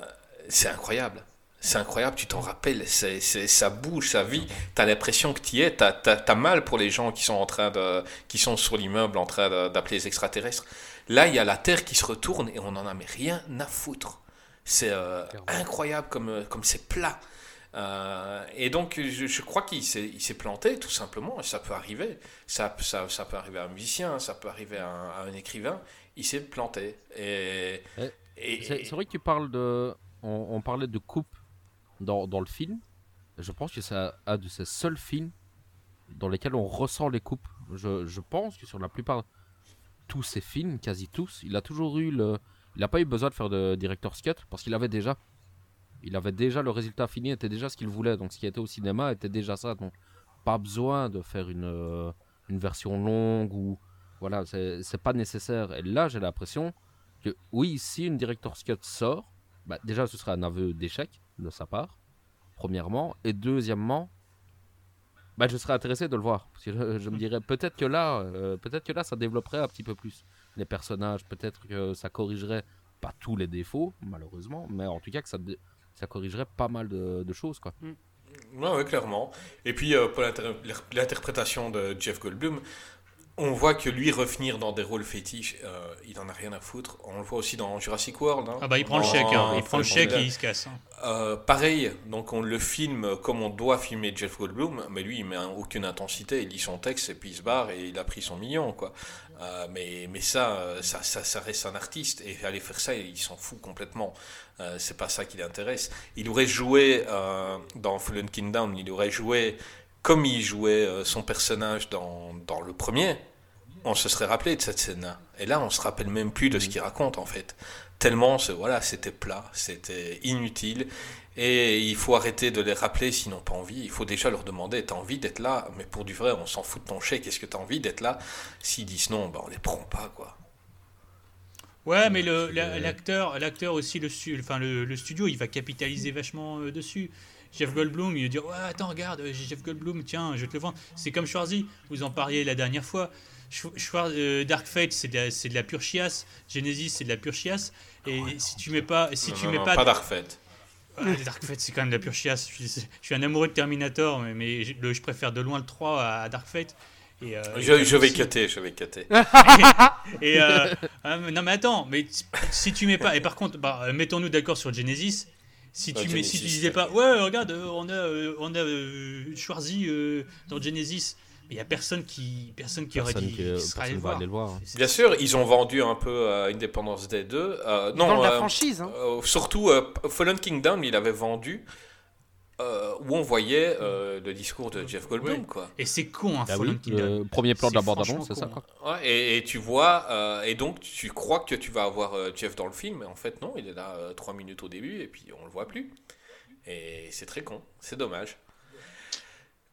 S2: c'est incroyable. C'est incroyable, tu t'en rappelles, c'est, ça bouge, ça vit. T'as l'impression que tu y es, t'as, t'as- t'as mal pour les gens qui sont en train de, qui sont sur l'immeuble en train d'appeler les extraterrestres. Là, il y a la Terre qui se retourne et on n'en a mais rien à foutre. C'est euh, incroyable comme, euh, comme c'est plat. Euh, et donc, je, je crois qu'il s'est, planté, tout simplement. Et ça peut arriver. Ça, ça, ça peut arriver à un musicien, ça peut arriver à un, à un écrivain. il s'est planté. Et, et-
S4: C'est c'est vrai que tu parles de. On, on parlait de coupe dans, le film. Je pense que c'est un de ces seuls films dans lesquels on ressent les coupes. Je, pense que sur la plupart tous ces films, quasi tous, il a toujours eu le. Il n'a pas eu besoin de faire de director's cut parce qu'il avait déjà. Il avait déjà le résultat fini, était déjà ce qu'il voulait. Donc ce qui était au cinéma était déjà ça. Donc pas besoin de faire une, euh, une version longue ou. Voilà, c'est pas nécessaire. Et là, j'ai l'impression que oui, si une director's cut sort, bah, déjà ce sera un aveu d'échec de sa part, premièrement, et deuxièmement, bah, je serais intéressé de le voir. Parce que je, je me dirais peut-être que là, euh, peut-être que là, ça développerait un petit peu plus les personnages, peut-être que ça corrigerait pas tous les défauts, malheureusement, mais en tout cas que ça, ça corrigerait pas mal de, de choses, quoi.
S2: Ouais, ouais, clairement. Et puis, euh, pour l'inter- l'interprétation de Jeff Goldblum, on voit que lui revenir dans des rôles fétiches, euh, il en a rien à foutre. On le voit aussi dans Jurassic World. hein.
S5: Ah bah il prend le chèque, hein. il prend le chèque et il se casse. hein.
S2: Euh, pareil, donc on le filme comme on doit filmer Jeff Goldblum, mais lui il met un- aucune intensité, il lit son texte et puis il se barre et il a pris son million quoi. Euh, mais mais ça, ça, ça, ça reste un artiste et aller faire ça, il s'en fout complètement. C'est pas ça qui l'intéresse. Il aurait joué dans Fallen Kingdom, il aurait joué comme il jouait son personnage dans, dans le premier. On se serait rappelé de cette scène-là. Et là, on se rappelle même plus de ce qu'il raconte en fait tellement ce- voilà, c'était plat, c'était inutile. Et il faut arrêter de les rappeler s'ils n'ont pas envie. Il faut déjà leur demander T'as envie d'être là? Mais pour du vrai, on s'en fout de ton chèque. Est-ce que t'as envie d'être là? S'ils disent non, bah, on les prend pas, quoi.
S5: Ouais, mais le- la- l'acteur, l'acteur aussi, le, enfin, le, le studio, il va capitaliser vachement euh, dessus. Jeff Goldblum, il va dire Ouais, attends, regarde, euh, Jeff Goldblum, tiens, je vais te le vendre. C'est comme Schwarzy, vous en parliez la dernière fois. Euh, Dark Fate, c'est de, la- c'est de la pure chiasse. Genesis, c'est de la pure chiasse. Et si tu mets pas. Si
S2: Non,
S5: tu
S2: non,
S5: mets
S2: non,
S5: pas,
S2: pas Dark Fate.
S5: Ah, Dark Fate, c'est quand même de la pure chiasse. Je suis, je suis un amoureux de Terminator, mais, mais je, le- je préfère de loin le 3 à, à Dark Fate. Et, euh,
S2: Je,
S5: et
S2: je vais cutter, je vais cutter.
S5: et euh, ah, non mais attends, mais si tu mets pas et par contre, bah, mettons-nous d'accord sur Genesis. Si tu mets, si tu
S2: Genesis,
S5: disais pas, ouais, regarde, on a, on a Schwarzy dans Genesis, il y a personne qui, personne qui aurait dit,
S4: qui
S5: serait allé
S4: va
S5: voir.
S4: aller le voir. hein.
S2: Bien sûr, ils ont vendu un peu à Independence Day 2. Euh, non,
S3: vendent la
S2: euh,
S3: franchise, hein.
S2: euh, surtout euh, Fallen Kingdom, il avait vendu euh, où on voyait euh, le discours de Jeff Goldblum, quoi.
S5: Et c'est con, hein,
S4: Ah
S5: Fallen
S4: oui,
S5: Kingdom.
S4: le premier plan de la bande-annonce,
S5: franchement
S4: c'est ça, quoi.
S2: Ouais, et, et tu vois, euh, et donc tu crois que tu vas avoir euh, Jeff dans le film, mais en fait non, il est là 3 minutes au début et puis on le voit plus. Et c'est très con, c'est dommage.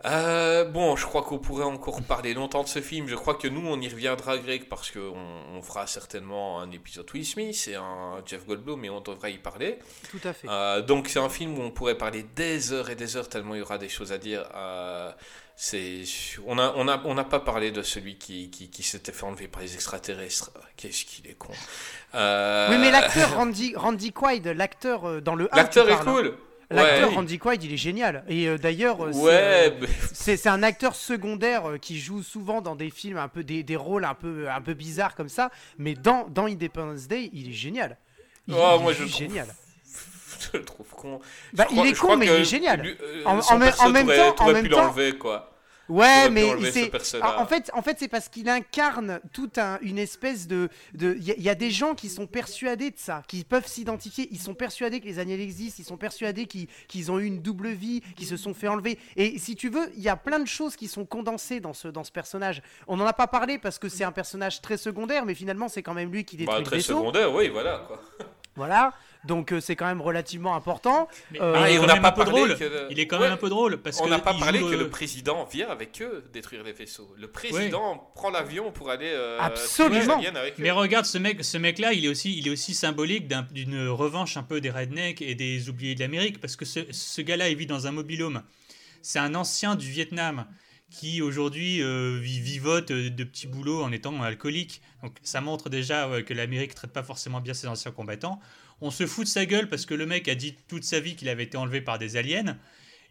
S2: Euh, bon, je crois qu'on pourrait encore parler longtemps de ce film. Je crois que nous, on y reviendra, Greg, parce qu'on on fera certainement un épisode Will Smith et un Jeff Goldblum, et on devra y parler.
S3: Tout à fait.
S2: Euh, donc c'est un film où on pourrait parler des heures et des heures tellement il y aura des choses à dire. Euh, c'est, on n'a on a, on pas parlé de celui qui, qui, qui s'était fait enlever par les extraterrestres. Qu'est-ce qu'il est con.
S3: Oui, mais l'acteur Randy, Randy Quaid, l'acteur dans le 1,
S2: l'acteur est
S3: hein. L'acteur
S2: Ouais.
S3: Randy Quaid, il est génial. Et euh, d'ailleurs, euh, c'est, euh,
S2: mais-
S3: c'est un acteur secondaire qui joue souvent dans des films un peu des, des rôles un peu un peu bizarres comme ça, mais dans dans Independence Day, il est génial. Il,
S2: Oh,
S3: il
S2: moi,
S3: est
S2: je trouve
S3: génial.
S2: je le trouve con.
S3: Bah, il est con, mais il est génial.
S2: lui, euh,
S3: En- même-
S2: perso,
S3: en même
S2: t'aurais-
S3: temps- en même temps-
S2: quoi.
S3: Ouais, mais c'est en fait, en fait, c'est parce qu'il incarne toute un- une espèce de, de, il y, a- il y a des gens qui sont persuadés de ça, qui peuvent s'identifier. Ils sont persuadés que les aliens existent, ils sont persuadés qu'ils qu'ils ont eu une double vie, qu'ils se sont fait enlever. Et si tu veux, il y a plein de choses qui sont condensées dans ce dans ce personnage. On n'en a pas parlé parce que c'est un personnage très secondaire, mais finalement, c'est quand même lui qui détruit
S2: Bah, très secondaire, oui, voilà, quoi.
S3: Voilà. Donc euh, c'est quand même relativement important.
S5: Mais-
S3: Euh,
S2: Ah,
S5: il
S2: et
S5: est
S2: on
S5: quand
S2: n'a
S5: même
S2: pas
S5: un peu
S2: parlé
S5: drôle.
S2: que le-
S5: Il est quand
S2: Ouais.
S5: même un peu drôle parce
S2: On n'a pas parlé que
S5: le-
S2: le président vient avec eux détruire les vaisseaux. Le président prend l'avion pour aller. euh,
S3: Absolument.
S2: avec eux.
S5: Mais regarde, ce mec, ce mec-là, il est aussi, il est aussi symbolique d'un- d'une revanche un peu des rednecks et des oubliés de l'Amérique, parce que ce, ce gars-là, il vit dans un mobilhome. C'est un ancien du Vietnam qui aujourd'hui euh, vi- vivote euh, de petits boulots en étant alcoolique. Donc ça montre déjà ouais, que l'Amérique traite pas forcément bien ses anciens combattants. On se fout de sa gueule parce que le mec a dit toute sa vie qu'il avait été enlevé par des aliens.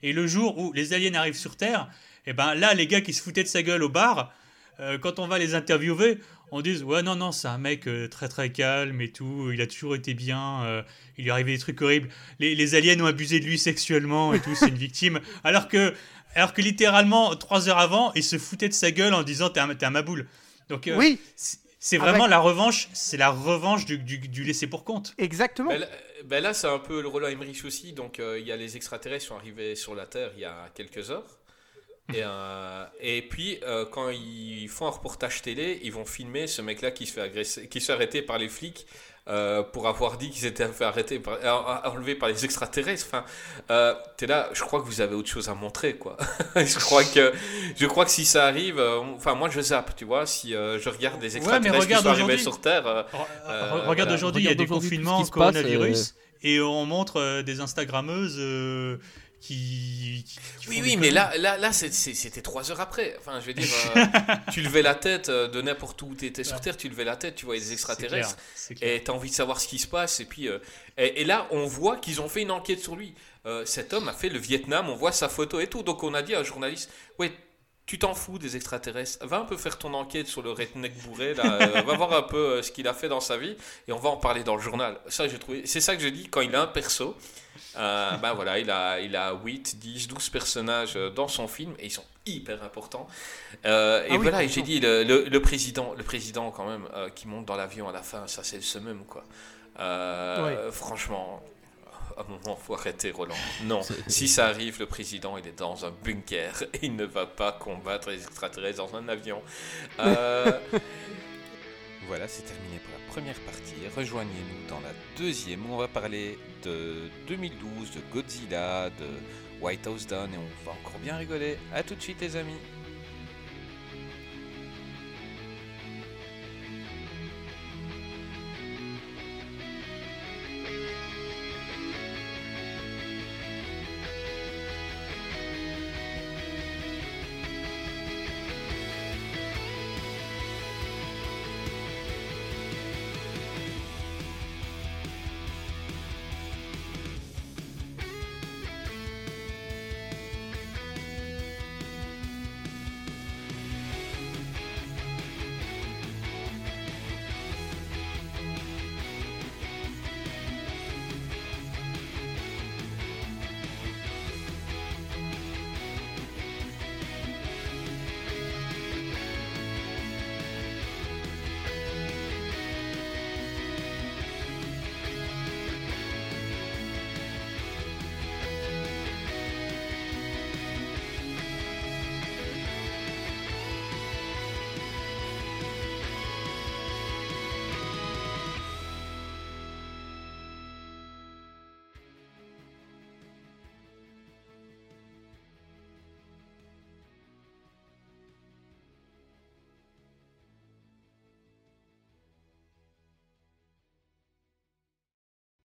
S5: Et le jour où les aliens arrivent sur Terre, et ben là, les gars qui se foutaient de sa gueule au bar, euh, quand on va les interviewer, on dit ouais non non c'est un mec euh, très très calme et tout, il a toujours été bien, euh, il lui est arrivé des trucs horribles, les, les aliens ont abusé de lui sexuellement et tout, c'est une victime, alors que alors que littéralement trois heures avant il se foutait de sa gueule en disant t'es un, t'es un maboule. Donc euh,
S3: Oui.
S5: c'est-
S3: Avec-
S5: vraiment la revanche, c'est la revanche du, du, du laissé pour compte.
S3: Exactement.
S2: Ben là, ben là, c'est un peu le Roland Emmerich aussi. Donc, euh, il y a les extraterrestres qui sont arrivés sur la Terre il y a quelques heures. Et, euh, et puis, euh, quand ils font un reportage télé, ils vont filmer ce mec-là qui se fait agresser, qui se fait arrêter par les flics euh, pour avoir dit qu'ils étaient fait arrêter, par, euh, enlevés par les extraterrestres. Enfin, euh, t'es là. Je crois que vous avez autre chose à montrer, quoi. je crois que, je crois que si ça arrive, euh, enfin, moi, je zappe, tu vois. Si euh, je regarde des extraterrestres qui
S5: regarde
S2: sont arrivés sur Terre. euh,
S5: Re-
S2: Euh,
S5: re- regarde aujourd'hui, il y a des confinements,
S4: qui se passe,
S5: coronavirus, et on montre euh, des Instagrammeuses euh, qui, qui- qui
S2: Oui, oui, mais là, là, là c'était trois heures après. Enfin, je veux dire, euh, tu levais la tête euh, de n'importe où tu étais sur. Terre, tu levais la tête, tu voyais des extraterrestres,
S5: clair, c'est clair.
S2: et tu as envie de savoir ce qui se passe. Et puis, euh, et, et là, on voit qu'ils ont fait une enquête sur lui. Euh, cet homme a fait le Vietnam, on voit sa photo et tout. Donc, on a dit à un journaliste, ouais. Tu t'en fous des extraterrestres. Va un peu faire ton enquête sur le redneck bourré. Là. euh, va voir un peu euh, ce qu'il a fait dans sa vie. Et on va en parler dans le journal. Ça, j'ai trouvé. C'est ça que je dis quand il a un perso. Euh, ben voilà, il a, il a 8, 10, 12 personnages dans son film et ils sont hyper importants. Et
S3: Ah
S2: voilà, j'ai dit le, le- le président, le président quand même qui monte dans l'avion à la fin, ça c'est le summum quoi. Franchement, à un moment faut arrêter Roland. Non, si ça arrive, le président il est dans un bunker et il ne va pas combattre les extraterrestres dans un avion. Euh, voilà, c'est terminé pour la première partie. Rejoignez-nous dans la deuxième où on va parler de 2012, de Godzilla, de White House Down et on va encore bien rigoler. A tout de suite les amis.